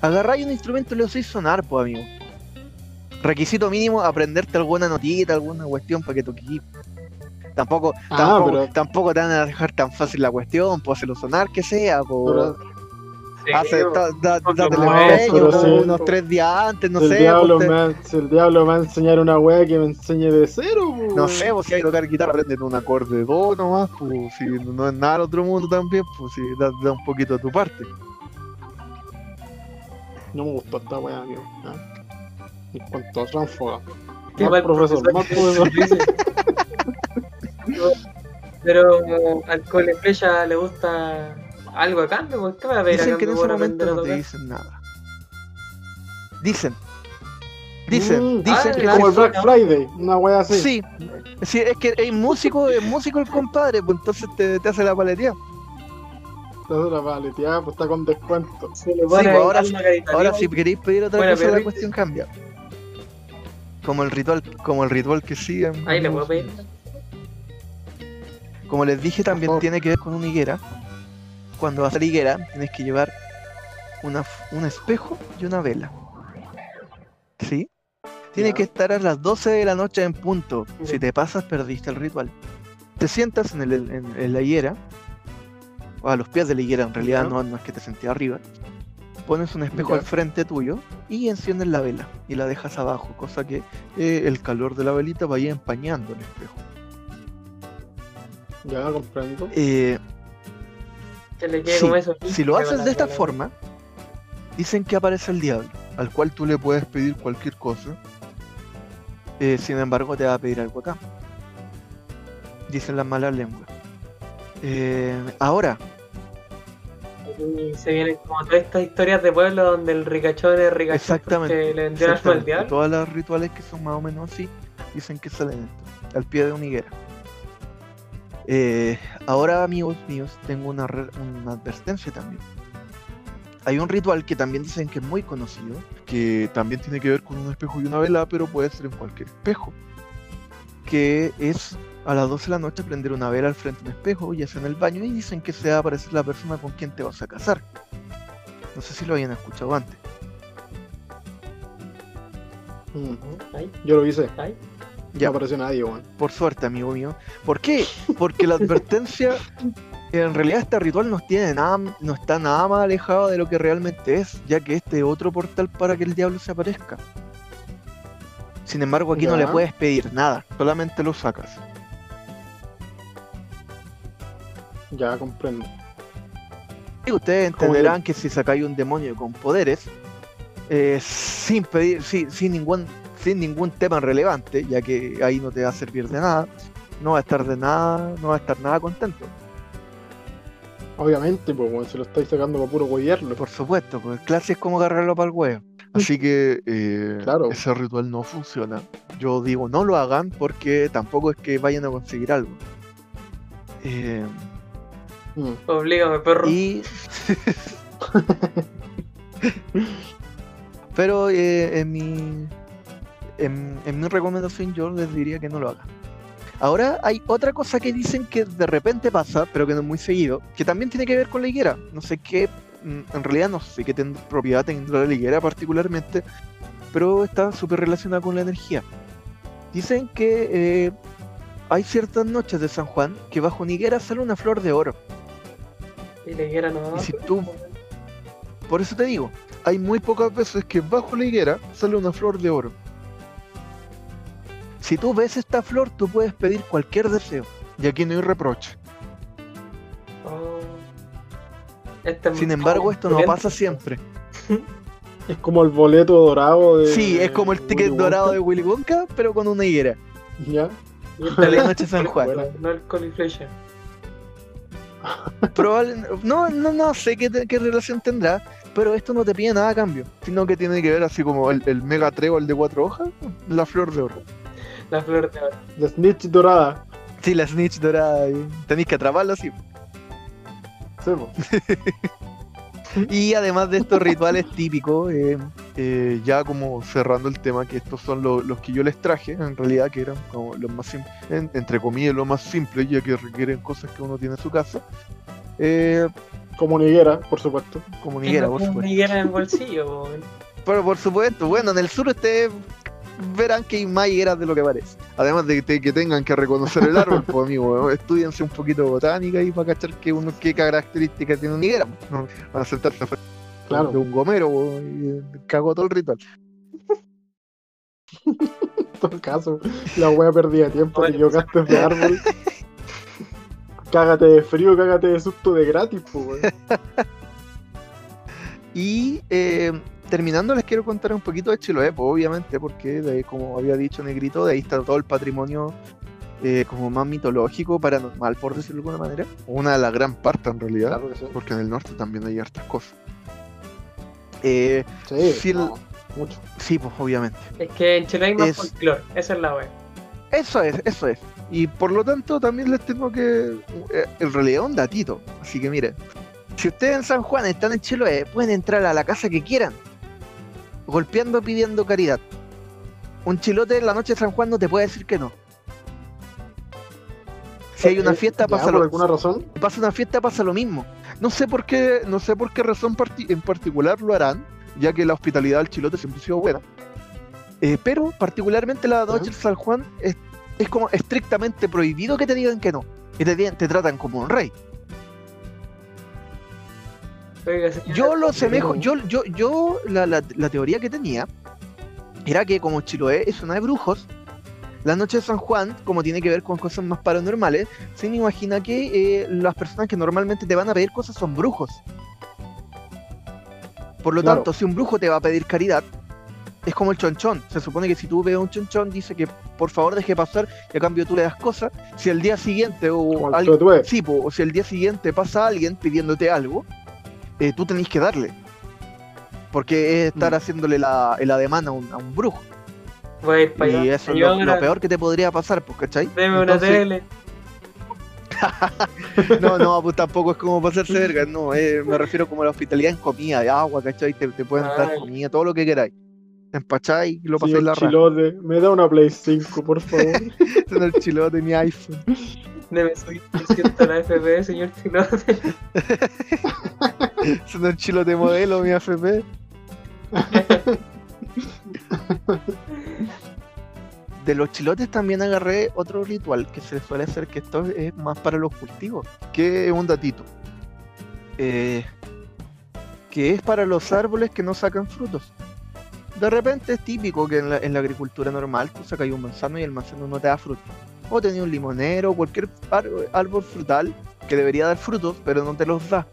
Agarráis un instrumento y lo hacéis sonar, pues amigo. Requisito mínimo, aprenderte alguna notita, alguna cuestión para que toques. Tampoco, Ah, tampoco, pero- tampoco te van a dejar tan fácil la cuestión, pues hacerlo sonar que sea. Pero Sí, Hace, unos tres días antes, no el sé. diablo pues, me, si el diablo me va a enseñar una weá que me enseñe de cero, No sé, pues si hay que tocar guitarra, aprenden un acorde de do nomás, pues si no es nada del otro mundo también, pues si da, da un poquito de tu parte. No me gustó esta weá, amigo. ¿ah? En cuanto a transfoga. Qué Más profesor, más profesor. Pero como al cole flecha le gusta algo a cambio, ¿por qué va a a Dicen que en ese momento a no te dicen nada. Dicen. Dicen, Mm, dicen ah, que como el Black Friday, una weá así. Sí, sí, es que es músico, es músico el compadre, pues entonces te, te hace la paletía. Entonces la paleteada pues está con descuento. Se le Sí, pues ahora, ahora si queréis pedir otra Buena cosa la cuestión cambia. Como el ritual, como el ritual que siguen. Ahí le puedo pedir. Como les dije, también tiene que ver con una higuera. Cuando vas a la higuera, tienes que llevar una, un espejo y una vela. ¿Sí? Tiene que estar a las 12 de la noche en punto. Si te pasas, perdiste el ritual. Te sientas en, el- en- en la higuera, o a los pies de la higuera, en realidad no, no es que te sentías arriba. Pones un espejo al frente tuyo y enciendes la vela y la dejas abajo, cosa que eh, el calor de la velita vaya empañando el espejo. Ya comprendo. Eh, Que le Sí, como eso. si lo haces de esta forma, dicen que aparece el diablo, al cual tú le puedes pedir cualquier cosa. Eh, sin embargo, te va a pedir algo acá. Dicen las malas lenguas. Eh, ahora, Y se vienen como todas estas historias de pueblo donde el ricachón es ricachón Exactamente, le vendió al exactamente, diablo. todas las rituales que son más o menos así, dicen que salen esto, al pie de una higuera. Eh, ahora, amigos míos, tengo una, re- una advertencia también. Hay un ritual que también dicen que es muy conocido, que también tiene que ver con un espejo y una vela, pero puede ser en cualquier espejo. Que es a las 12 de la noche prender una vela al frente de un espejo, ya sea en el baño, y dicen que se va a aparecer la persona con quien te vas a casar. No sé si lo habían escuchado antes. Mm, Yo lo hice. Ya no apareció nadie, weón. Por suerte, amigo mío. ¿Por qué? Porque la advertencia, en realidad este ritual no, tiene nada, no está nada más alejado de lo que realmente es, ya que este es otro portal para que el diablo se aparezca. Sin embargo, aquí no le puedes pedir nada, solamente lo sacas. Ya comprendo. Y ustedes entenderán que si sacáis un demonio con poderes, eh, sin pedir, sin ningún, sin ningún tema relevante, ya que ahí no te va a servir de nada, no va a estar de nada, no va a estar nada contento. Obviamente, pues, weón, se lo estáis sacando para puro huevearlo. Por supuesto, pues clase es como agarrarlo para el huevo. Así que eh, Claro. ese ritual no funciona. Yo digo, no lo hagan porque tampoco es que vayan a conseguir algo. Eh, Mm. Oblígame, perro. y. Pero eh, en, mi, en, en mi recomendación yo les diría que no lo hagan. Ahora hay otra cosa que dicen que de repente pasa, pero que no es muy seguido, que también tiene que ver con la higuera. No sé qué, mm, en realidad no sé qué ten- propiedad tendrá la higuera particularmente, pero está súper relacionada con la energía. Dicen que eh, hay ciertas noches de San Juan que bajo una higuera sale una flor de oro. Y le quiera no. Y si tú- Por eso te digo, hay muy pocas veces que bajo la higuera sale una flor de oro. Si tú ves esta flor, tú puedes pedir cualquier deseo. Y aquí no hay reproche. Oh. Este es Sin embargo, esto no pasa siempre. Es como el boleto dorado de. Sí, es como el ticket Willy dorado Wonka. de Willy Wonka, pero con una higuera. Ya. La noche San Juan. Bueno. no el coliflecha. Probable, no, no, no sé qué, te- qué relación tendrá, pero esto no te pide nada a cambio, sino que tiene que ver así como el, el mega trébol de cuatro hojas, la flor de oro. La flor de oro. La snitch dorada. Sí, la snitch dorada, y tenéis que atraparla así. Y además de estos rituales típicos, eh, eh, ya como cerrando el tema, que estos son lo- los que yo les traje, en realidad que eran como los más simples, entre comillas, los más simples, ya que requieren cosas que uno tiene en su casa. Eh, Como Niguera, por supuesto. como Niguera, por supuesto. Niguera en el bolsillo. Pero por supuesto, bueno, en el sur ustedes verán que hay más higueras de lo que parece. Además de que, que tengan que reconocer el árbol, pues amigo, estudiense un poquito de botánica y para cachar que uno, qué características tiene una higuera. pues, No van a sentarse frente Claro. de un gomero pues, y cagó todo el ritual. En todo caso, la wea perdida tiempo, te Bueno, equivocaste de árbol. cágate de frío, cágate de susto de gratis, pues. Y eh, terminando les quiero contar un poquito de Chiloé, pues, obviamente, porque de, como había dicho Negrito, de ahí está todo el patrimonio eh, como más mitológico, paranormal, por decirlo de alguna manera. Una de las gran parte en realidad, Claro que sí. porque en el norte también hay hartas cosas. Eh, Sí, Sí, el- no, mucho. sí, pues obviamente. Es que en Chile hay más Es- folclore, esa es la wea. Eso es, eso es. Y por lo tanto también les tengo que... eh, en realidad un datito. Así que miren, si ustedes en San Juan están en Chiloé, pueden entrar a la casa que quieran, golpeando pidiendo caridad. Un chilote en la noche de San Juan no te puede decir que no. Si hay una Eh, fiesta, ya, pasa por lo, alguna razón. pasa una fiesta, pasa lo mismo. No sé por qué, no sé por qué razón parti- en particular lo harán, ya que la hospitalidad del chilote siempre ha sido buena. Eh, pero particularmente la noche de San Juan es, es como estrictamente prohibido que te digan que no. Que te tratan como un rey. Oiga, señora, Yo lo asemejo, no. yo, yo, yo la, la- la teoría que tenía era que como Chiloé es una de brujos, la noche de San Juan, como tiene que ver con cosas más paranormales, se me imagina que eh, las personas que normalmente te van a pedir cosas son brujos. Por lo Claro. tanto, si un brujo te va a pedir caridad, es como el chonchón. Se supone que si tú ves a un chonchón, dice que por favor deje pasar y a cambio tú le das cosas. Si al día siguiente o el tuetue. Sí, po, o si el día siguiente pasa alguien pidiéndote algo, eh, tú tenés que darle. Porque es estar Mm. haciéndole la, el ademán a un, a un brujo. voy a ir para Y eso es lo, peor que te podría pasar, pues, ¿cachai? Deme una Entonces, tele. No, no, pues tampoco es como pasarse verga, no, eh, me refiero como a la hospitalidad en comida, de agua, ¿cachai? Te, te pueden dar comida, todo lo que queráis. Empacháis y lo pasáis Señor la. Chilote, me da una Play 5, por favor. en el chilote, mi iPhone. Deme subir 300 la FP, señor Chilote. Es el chilote modelo, mi AFP. De los chilotes también agarré otro ritual que se suele hacer, que esto es más para los cultivos, que es un datito. Eh, que es para los árboles que no sacan frutos. De repente es típico que en la, en la agricultura normal tú sacas un manzano y el manzano no te da fruto. O tenés un limonero cualquier árbol frutal que debería dar frutos, pero no te los da.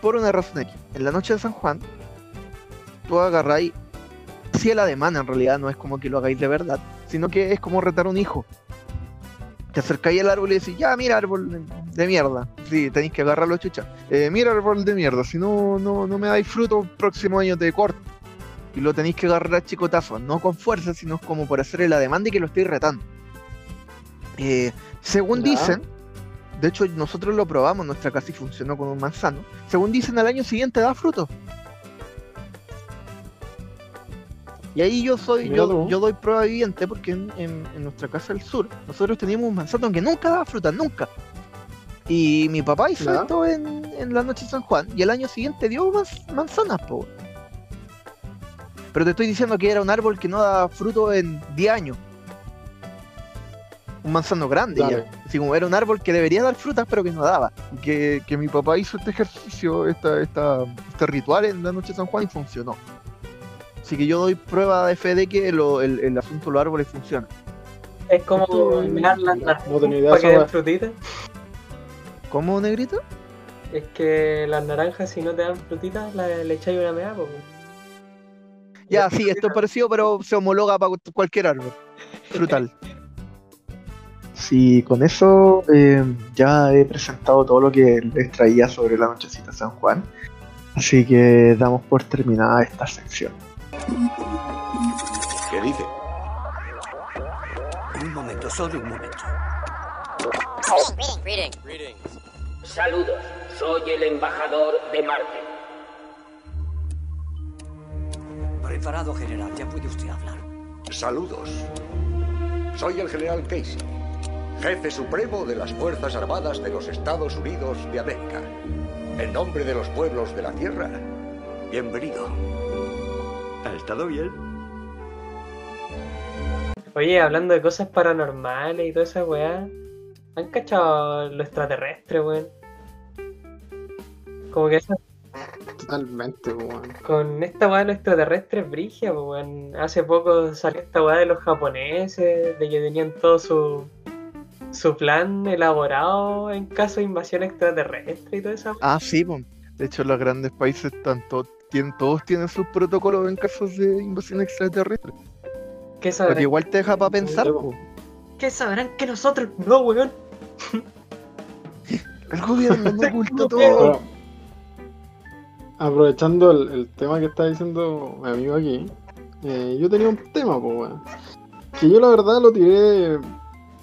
Por una razón aquí. En la noche de San Juan, tú agarráis, si el ademán en realidad no es como que lo hagáis de verdad, sino que es como retar a un hijo. Te acercáis al árbol y decís, ya, mira, árbol de- mierda. Sí, tenéis que agarrarlo, chucha. Eh, mira, árbol de mierda, si no, no, no me dais fruto, próximo año te corto. Y lo tenéis que agarrar a chicotazos, no con fuerza, sino como por hacer el ademán de que lo estoy retando. Eh, según Ya. dicen, de hecho nosotros lo probamos, nuestra casa y funcionó con un manzano. Según dicen, al año siguiente da fruto. Y ahí yo soy, Mira yo, tú. yo doy prueba viviente porque en, en- en nuestra casa del sur, nosotros teníamos un manzano que nunca daba fruta, nunca. Y mi papá hizo Ya. esto en, en la noche de San Juan y el año siguiente dio más manzanas, po. Pero te estoy diciendo que era un árbol que no da fruto en 10 años. Un manzano grande ya. Así como era un árbol que debería dar frutas pero que no daba. Que, que mi papá hizo este ejercicio, esta, esta, este ritual en la noche de San Juan y funcionó. Así que yo doy prueba de fe de que lo- el, el asunto de los árboles funciona. Es como Esto- mirar idea para que den frutitas. ¿Cómo, negrito? Es que las naranjas, si no te dan frutitas, la- le echáis una mea, po. Ya, sí, esto es parecido, pero se homologa para cualquier árbol frutal. Sí, con eso em, ya he presentado todo lo que les traía sobre la Nochecita San Juan. Así que damos por terminada esta sección. ¿Qué dice? Un momento, solo un momento. Saludos, soy el embajador de Marte. Preparado, general, ya puede usted hablar. Saludos. Soy el general Casey jefe supremo de las Fuerzas Armadas de los Estados Unidos de América. En nombre de los pueblos de la Tierra, bienvenido. ¿Ha estado bien? Oye, hablando de cosas paranormales y toda esa weá, ¿han cachado lo extraterrestre, weón? Como que esa- Totalmente, weón. con esta weá de los extraterrestres brigia, weón. Hace poco salió esta weá de los japoneses, de que tenían todo su, su plan elaborado en caso de invasión extraterrestre y toda esa Ah, sí, po. de hecho los grandes países están todos, tienen, todos tienen sus protocolos en casos de invasión extraterrestre. ¿Qué Pero sabrán? igual te deja para pensar, po. ¿Qué sabrán que nosotros no, weón? El gobierno no oculta todo. Aprovechando el, el tema que está diciendo mi amigo aquí, eh, yo tenía un tema, pues, weón. Que yo la verdad lo tiré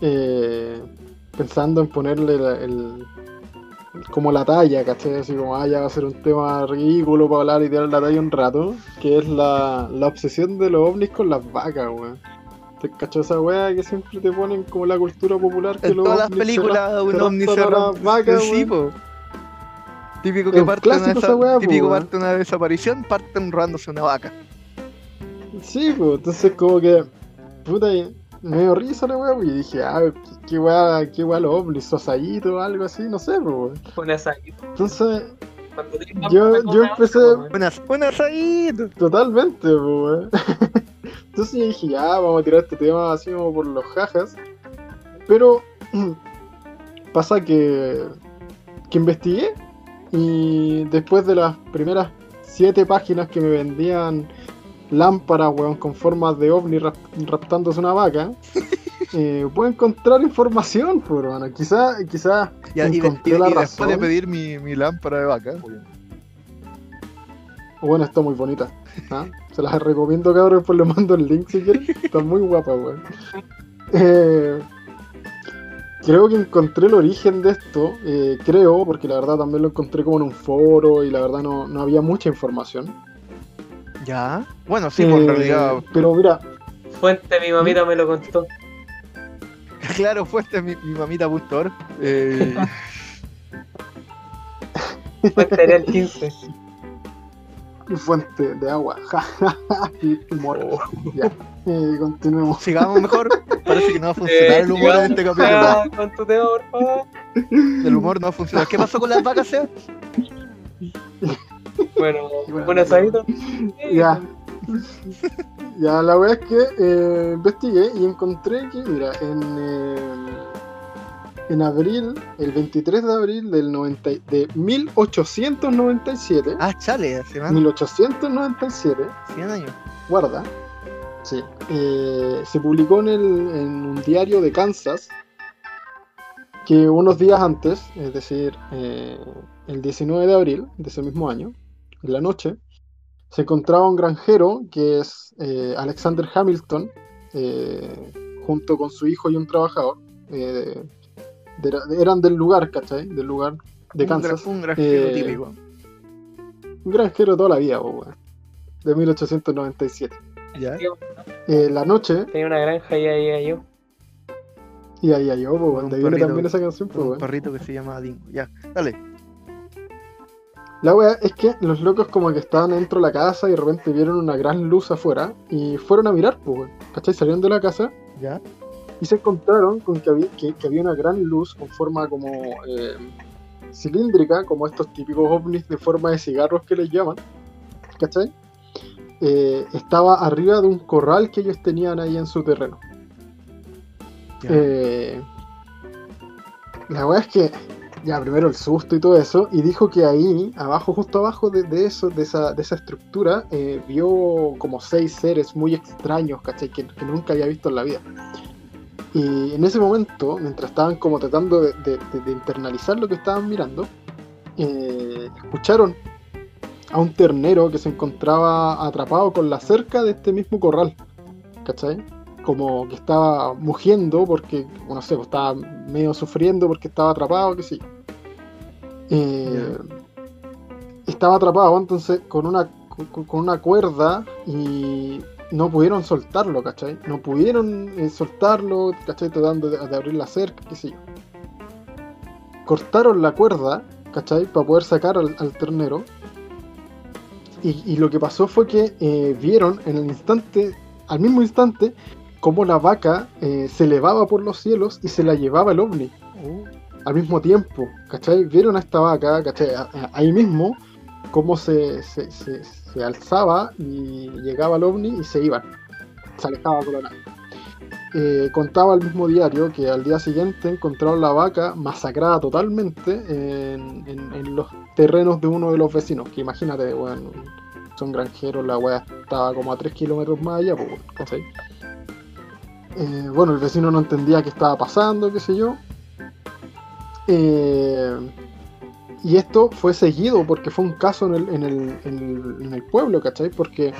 eh, pensando en ponerle la- el, como la talla, ¿cachai? Así como, ah, ya va a ser un tema ridículo para hablar y tirar la talla un rato, que es la, la obsesión de los ovnis con las vacas, weón. ¿Te cachó esa weá que siempre te ponen como la cultura popular que En todas las se películas un ovni se las vacas, po. Típico que parte una, esa weá, po, típico weón. parte una desaparición, parten robándose una vaca. Sí, pues, entonces como que, puta, me dio risa la weá, y dije, ah, qué, qué weá, qué weá los ovnis, sosadito o algo así, no sé, weón. Una saquita. Entonces, Yo- yo empecé- un asadito. totalmente, weón. Entonces yo dije, ya, vamos a tirar este tema así como por los jajas, pero pasa que, que investigué y después de las primeras siete páginas que me vendían lámparas, weón, con formas de ovni rap- raptándose una vaca, eh, puedo encontrar información, hermano. Quizá, quizá y, encontré y- la y después razón. de pedir mi, mi lámpara de vaca, Bueno, está muy bonita. ¿ah? Se las recomiendo, cabrón, pues le mando el link si quieren. Está muy guapa, weón. Eh, creo que encontré el origen de esto. eh, creo, porque la verdad también lo encontré como en un foro y la verdad no, no había mucha información. Ya. Bueno, sí, pues en Eh, realidad, Pero mira, Fuente, mi mamita me lo contó. claro, fue este mi, mi mamita.org. Eh, Fuente era el 15. fuente de agua. y humor. Ya. Eh, continuemos. sigamos mejor. Parece que no va a funcionar el humor en este capítulo. Ah, con tu tema, por favor. El humor no va a funcionar. ¿Qué pasó con las vacas, Seba? Bueno, Bueno, un asadito. Ya. Ya, la verdad es que eh, investigué y encontré que, mira, en, eh, en abril, el 23 de abril del 90, y- de 1897, Ah, chale, hace más 1897, 100 años. guarda, sí, eh, se publicó en, el, en un diario de Kansas que unos días antes, es decir, eh, el 19 de abril de ese mismo año, en la noche, se encontraba un granjero que es eh, Alexander Hamilton, eh, junto con su hijo y un trabajador. eh, de- de- eran del lugar, ¿cachai? Del lugar de Un gra- Kansas. Un granjero Eh, típico. Un granjero de toda la vida, weón, de 1897. Ya. Eh, la noche, Tenía una granja y ahí yo. y ahí hay yo, un de ahí viene también esa canción, Con un perrito que se llama Dingo. Ya, dale. La wea es que los locos como que estaban dentro de la casa y de repente vieron una gran luz afuera y fueron a mirar, pues, ¿cachai? Salieron de la casa Ya. y se encontraron con que había, que, que había una gran luz con forma como eh, cilíndrica, como estos típicos ovnis de forma de cigarros que les llaman, ¿cachai? Eh, estaba arriba de un corral que ellos tenían ahí en su terreno. Eh, la verdad es que, ya primero el susto y todo eso, y dijo que ahí, abajo, justo abajo de, eso, de esa, de esa estructura, eh, vio como seis seres muy extraños, ¿cachai? Que, nunca había visto en la vida. Y en ese momento, mientras estaban como tratando de internalizar lo que estaban mirando, eh, escucharon a un ternero que se encontraba atrapado con la cerca de este mismo corral, ¿cachai? Como que estaba mugiendo porque, no sé, pues, estaba medio sufriendo porque estaba atrapado, qué sé yo. Eh, Estaba atrapado, entonces, con una con, una cuerda y no pudieron soltarlo, ¿cachai? No pudieron eh, soltarlo, ¿cachai? Tratando de, abrir la cerca, qué sé yo. Cortaron la cuerda, ¿cachai? Para poder sacar al, ternero. Y, lo que pasó fue que eh, vieron en el instante, al mismo instante, cómo la vaca se elevaba por los cielos y se la llevaba el ovni. Al mismo tiempo, ¿cachai? Vieron a esta vaca, ¿cachai? Ahí mismo, cómo se, se, se- alzaba y llegaba al ovni y se iban. Se alejaba nave. Eh, contaba el mismo diario que al día siguiente encontraron la vaca masacrada totalmente en, en- en los terrenos de uno de los vecinos. Que imagínate, bueno, son granjeros, la weá estaba como a 3 kilómetros más allá, pues, ¿cachai? Eh, bueno, el vecino no entendía qué estaba pasando, qué sé yo. Eh, y esto fue seguido porque fue un caso en el, en el, en el, en el pueblo, ¿cachai? Porque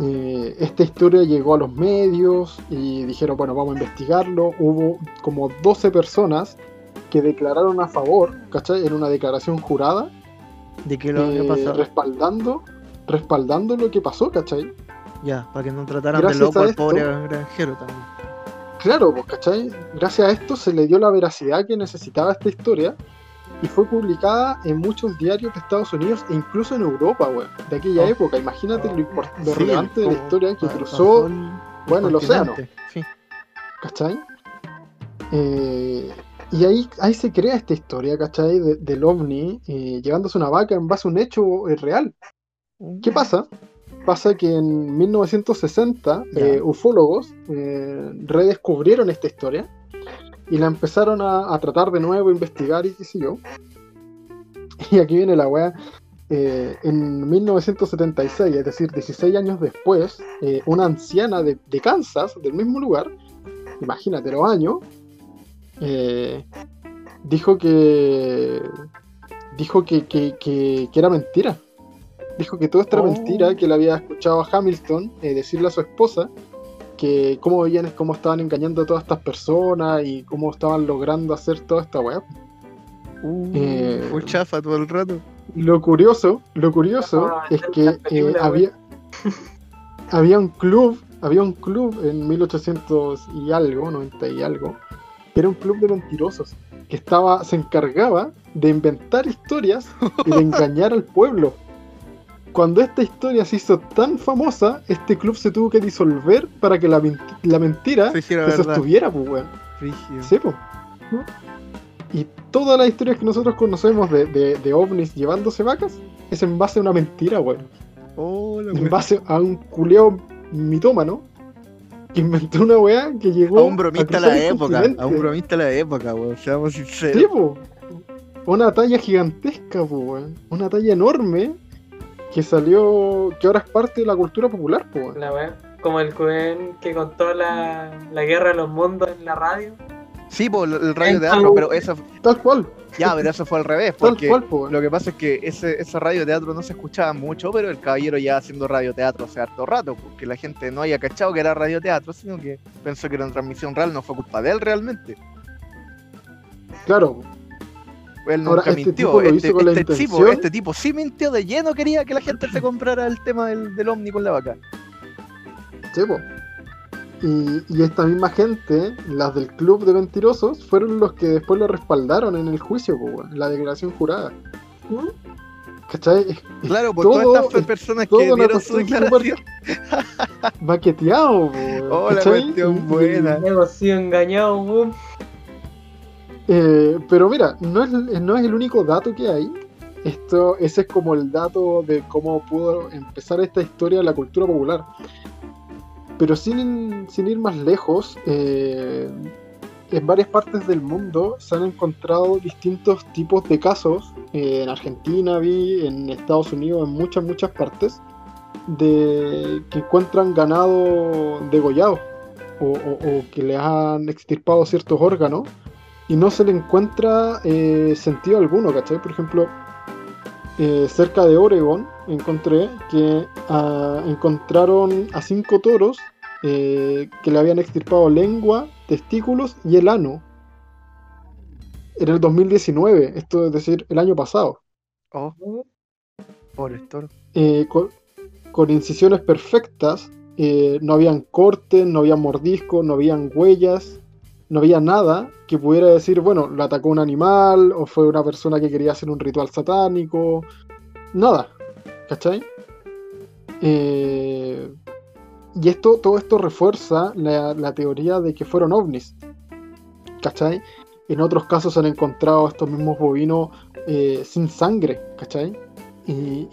eh, esta historia llegó a los medios y dijeron, bueno, vamos a investigarlo. Hubo como 12 personas que declararon a favor, ¿cachai? En una declaración jurada, ¿De qué lo había eh, pasado? respaldando, respaldando lo que pasó, ¿cachai? Ya, para que no trataran Gracias de loco al pobre granjero también. Claro, pues, ¿cachai? Gracias a esto se le dio la veracidad que necesitaba esta historia y fue publicada en muchos diarios de Estados Unidos e incluso en Europa, weón, de aquella Oh. época. Imagínate lo, import- lo Sí, relevante de la historia que cruzó, el- bueno, el océano, Sí. ¿cachai? Eh, y ahí, ahí se crea esta historia, ¿cachai? De- del ovni eh, llevándose una vaca en base a un hecho eh, real. ¿Qué pasa? Pasa que en 1960 Ya. eh, ufólogos eh, redescubrieron esta historia y la empezaron a, a tratar de nuevo, investigar y qué sé yo. Y aquí viene la weá. Eh, en 1976, es decir, 16 años después, una anciana de, de Kansas, del mismo lugar, imagínate los años, dijo que dijo que, que- que- que era mentira. Dijo que todo esto era Oh. mentira, que le había escuchado a Hamilton eh, decirle a su esposa que cómo veían, cómo estaban engañando a todas estas personas y cómo estaban logrando hacer toda esta weá. Uh, Eh, chafa todo el rato. Lo curioso, lo curioso Ah, es que eh, había, había un club, había un club en 1800 y algo, 90 y algo, que era un club de mentirosos, que estaba, se encargaba de inventar historias y de engañar al pueblo. Cuando esta historia se hizo tan famosa, este club se tuvo que disolver para que la, la mentira Se sostuviera, pues, weón. Sí, po. Y todas las historias que nosotros conocemos de, de, de ovnis llevándose vacas es en base a una mentira, weón. Oh, En base a un culeo mitómano que inventó una weá que llegó A un bromista cruzar la época. A un bromista la época, weón. Seamos Sí, sinceros. po. Una talla gigantesca, po, weón. Una talla enorme que salió, que ahora es parte de la cultura popular, po, weón. La wea. Como el Cuen que contó la, la guerra de los mundos en la radio. Sí, po, el radio de teatro, pero eso. Tal cual, Ya, pero eso fue al revés. tal Porque cual, po, weón. lo que pasa es que ese, ese radio teatro no se escuchaba mucho, pero el caballero ya haciendo radio teatro hace harto rato, porque la gente no haya cachado que era radio teatro, sino que pensó que era una transmisión real, no fue culpa de él realmente. Claro, Él Ahora, este mintió. tipo Este, este tipo, este tipo sí mintió de lleno, quería que la gente se comprara el tema del, del ovni con la vaca. Sí, po. Y, y esta misma gente, las del club de mentirosos, fueron los que después lo respaldaron en el juicio, po, en la declaración jurada. ¿Cachai? Es- es Claro, por todo- todas estas es personas que una dieron su declaración. Maqueteado, po, weón, la ¿cachai? cuestión buena. Hemos sido engañados, weón. Eh, pero mira, no es, no es el único dato que hay. Esto, ese es como el dato de cómo pudo empezar esta historia de la cultura popular. Pero sin, sin ir más lejos, eh, en varias partes del mundo se han encontrado distintos tipos de casos. eh, en Argentina vi, en Estados Unidos, en muchas, muchas partes, de que encuentran ganado degollado o, o- o que le han extirpado ciertos órganos y no se le encuentra eh, sentido alguno, ¿cachai? Por ejemplo, eh, cerca de Oregon encontré que ah, encontraron a cinco toros eh, que le habían extirpado lengua, testículos y el ano. Era el 2019, esto es decir, el año pasado. Oh, pobre toro. Eh, co- con incisiones perfectas, no habían cortes, no había mordiscos, no habían huellas, no había nada que pudiera decir, bueno, lo atacó un animal o fue una persona que quería hacer un ritual satánico. Nada, ¿cachai? Eh, y esto, todo esto refuerza la, teoría de que fueron ovnis. ¿Cachai? En otros casos se han encontrado estos mismos bovinos eh, sin sangre, ¿cachai? Y-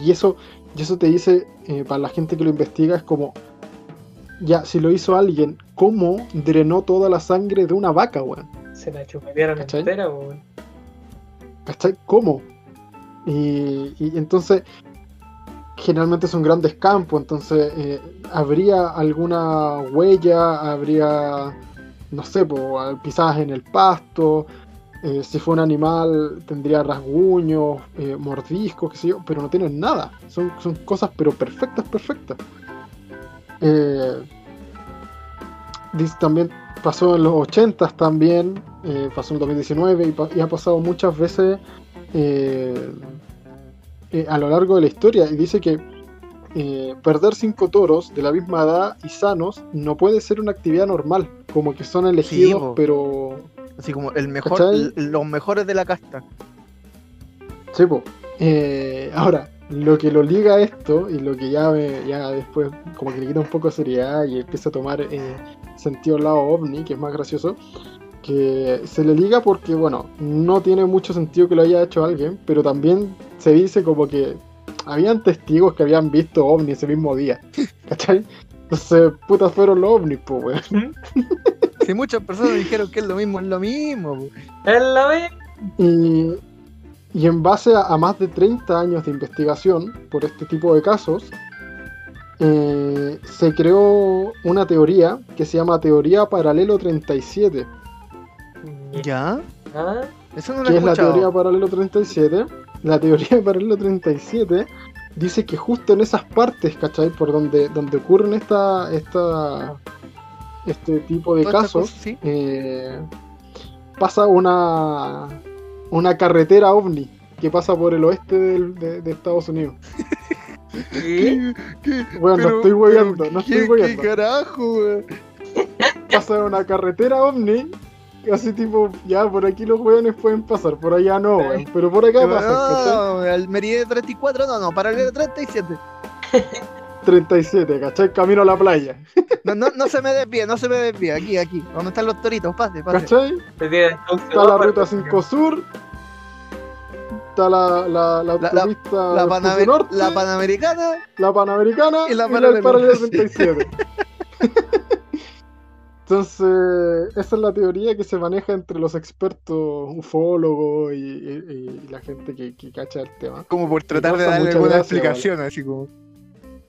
y eso, y eso te dice, eh, para la gente que lo investiga, es como, ya, si lo hizo alguien, ¿cómo drenó toda la sangre de una vaca, weón? Se la ¿Cachai? entera, weón. ¿Cachai? ¿Cómo? Y, y entonces, generalmente son grandes campos, entonces, eh, ¿habría alguna huella? ¿Habría, no sé, po, pisadas en el pasto? Eh, si fue un animal, tendría rasguños, eh, mordiscos, qué sé yo, pero no tienen nada. Son, son cosas, pero perfectas, perfectas. Eh, también pasó en los 80 también, eh, pasó en el 2019 y, ha pasado muchas veces eh, a lo largo de la historia. Y dice que perder cinco toros de la misma edad y sanos no puede ser una actividad normal, como que son elegidos, pero Así como el mejor, los mejores de la casta. Sí, po. Ahora, lo que lo liga a esto y lo que ya, me- ya después como que le quita un poco de seriedad y empieza a tomar eh, sentido al lado ovni, que es más gracioso, que se le liga porque, bueno, no tiene mucho sentido que lo haya hecho alguien, pero también se dice como que habían testigos que habían visto ovni ese mismo día, ¿cachai? Entonces, putas fueron los ovnis, pues, weón. Si muchas personas dijeron que es lo mismo, es lo mismo. po. Es la vez. Y, y en base a, a más de 30 años de investigación por este tipo de casos, eh, se creó una teoría que se llama Teoría Paralelo 37. ¿Ya? Ah, Eso no lo he ¿Qué es la teoría Paralelo 37? La teoría Paralelo 37 dice que justo en esas partes, ¿cachai? Por donde, donde ocurren esta, esta, este tipo de estas casos, sí. eh, pasa una, una carretera ovni que pasa por el oeste del- de, de Estados Unidos. ¿Qué? ¿Qué? Bueno, no estoy pero no ¿qué- estoy hueando. ¿Qué carajo, weón? Pasa una carretera ovni, así tipo, ya por aquí los hueones pueden pasar, por allá no, weón, pero por acá pasan, ¿cachai? No, al Meridiano 34, no, no, paralelo 37. 37, ¿cachai? Camino a la playa, No, no, no se me desvíe, no se me desvíe. Aquí, aquí. ¿Dónde están los toritos? Pase, pase. ¿cachai? Está la ruta pero- 5 Sur, está la, la, la autopista La, Panamer- Norte, la Panamericana. la Panamericana y la Paralelo. Paralelo 37. Entonces, esa es la teoría que se maneja entre los expertos ufólogos y, y- y la gente que, que cacha el tema. Como por tratar de darle alguna gracia, explicación, así como.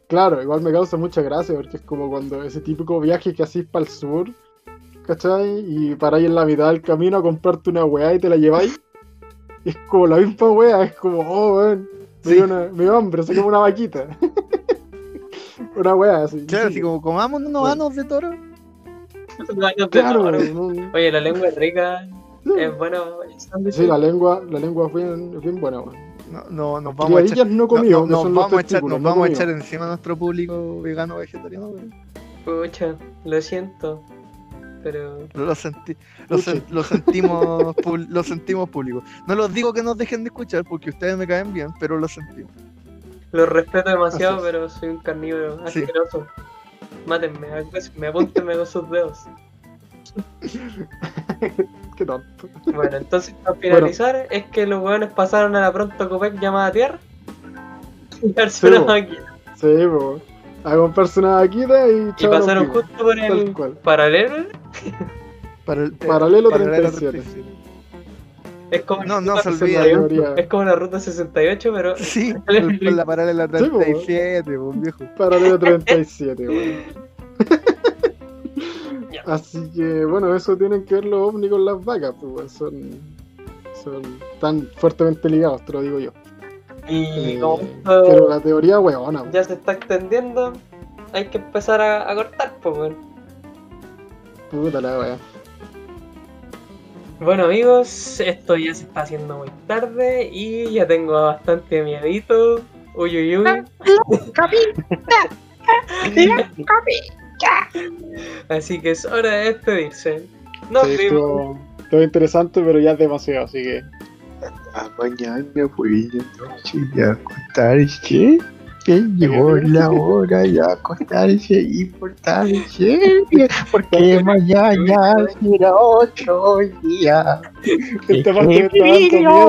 Claro, igual me causa mucha gracia porque es como cuando ese típico viaje que hacís para el sur, ¿cachai? Y paráis en la mitad del camino a comprarte una weá y te la lleváis. Es como la misma weá, es como, oh, weón, me, Sí. me dio hambre, soy como una vaquita. una weá así. Claro, sí. así como, comamos unos Bueno. anos de toro. Claro, no- Oye, la lengua es rica. Es bueno. sí, la lengua, la lengua es bien, es bien buena, weón. No, no, nos vamos a echar. No comió, nos vamos a echar, nos no vamos a echar encima a nuestro público vegano vegetariano, weón. Pucha, lo siento. Pero. Lo, senti- lo, Pucha. sen- lo sentimos lo sentimos público. No los digo que nos dejen de escuchar porque ustedes me caen bien, pero lo sentimos. Lo respeto demasiado, pero soy un carnívoro Sí. asqueroso. Mátenme, me apúntenme con sus dedos. Qué tonto. Bueno, entonces para finalizar, es que los hueones pasaron a la pronto Copec llamada Tierra. Y darse Sí, una máquina. Sí, po. A comprarse una vaquita y Y pasaron justo por el cual. paralelo. Para el- Paralelo paralelo 37. Es como, No, no se es como la ruta 68, pero Sí, con con la paralela Sí, po. 37, pues, viejo. Paralelo 37, weón. Ya. Así que, bueno, eso tienen que ver los ovnis con las vacas, pues. Son, son tan fuertemente ligados, te lo digo yo. Y Eh, como pero la teoría, weón. ya se está extendiendo, hay que empezar a, a cortar, pues bueno. Puta la wea. Bueno amigos, esto ya se está haciendo muy tarde y ya tengo bastante miedito Uy, uy, uy. Así que es hora de despedirse. Nos Sí, estuvo, estuvo interesante, pero ya es demasiado, así que. A mañana voy de noche y a acostarse. Que llegó la hora de acostarse y portarse porque mañana será otro día. Me miedo.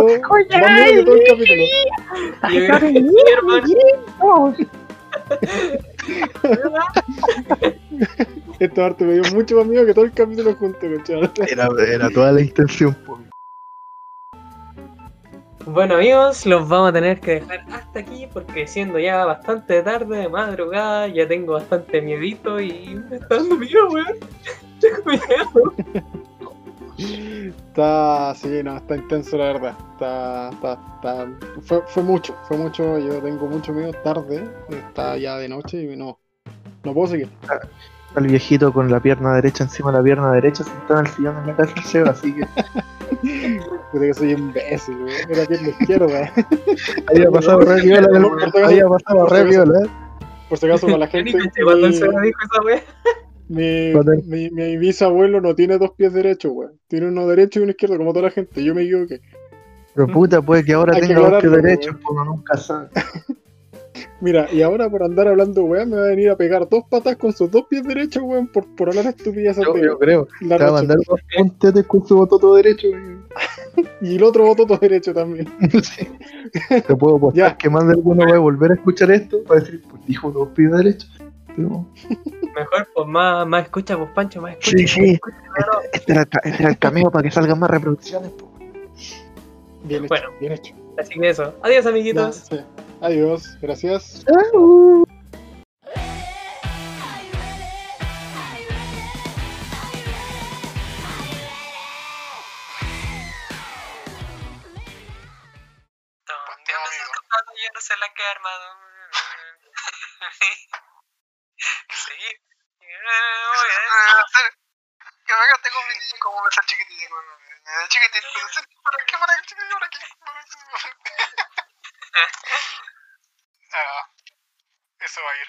Que todo el capítulo. Y- Esta parte me dio mucho más miedo que todo el capítulo junto. Era, era toda la intención. po. Bueno amigos, los vamos a tener que dejar hasta aquí porque siendo ya bastante tarde de madrugada, ya tengo bastante miedito y me está dando miedo, weón. Tengo miedo. Está, sí, no, está intenso la verdad. Está, está, está, fue, fue mucho, fue mucho. Yo tengo mucho miedo tarde. Está ya de noche y no, no puedo seguir. Está el viejito con la pierna derecha encima de la pierna derecha sentado en el sillón en la casa del Seba, así que Puta que soy imbécil, güey. Era pierna izquierda. había pasado re viola, había pasado re viola. ¿eh? Por si acaso, para la gente. cuando el mi- Seba dijo esa wea. Mi, mi, mi bisabuelo no tiene dos pies derechos, güey. Tiene uno derecho y uno izquierdo, como toda la gente. Yo me equivoqué. Pero puta, puede que ahora Hay que tenga dos pies derechos, pues uno nunca sabe. Mira, y ahora por andar hablando, weón, me va a venir a pegar dos patas con sus dos pies derechos, weón, por, por hablar estupideces Yo, de yo creo. la Te va a mandar dos puntetes con su bototo derecho. weón. Y el otro votó todo derecho también. Sí. Te puedo apostar Ya. que más de alguno va a volver a escuchar esto para decir, pues dijo dos pies derechos. Pero, Mejor, pues más, más escucha, pues Pancho, más escucha. sí, sí. Este, este era, el este era el cameo para que salgan más reproducciones. pues. Bien hecho, Bueno. bien hecho. Así que eso. Adiós, Ya, amiguitos. sí. Adiós, gracias. Sé la que armado. sí. ¿Para qué? Ah, Eso va a ir.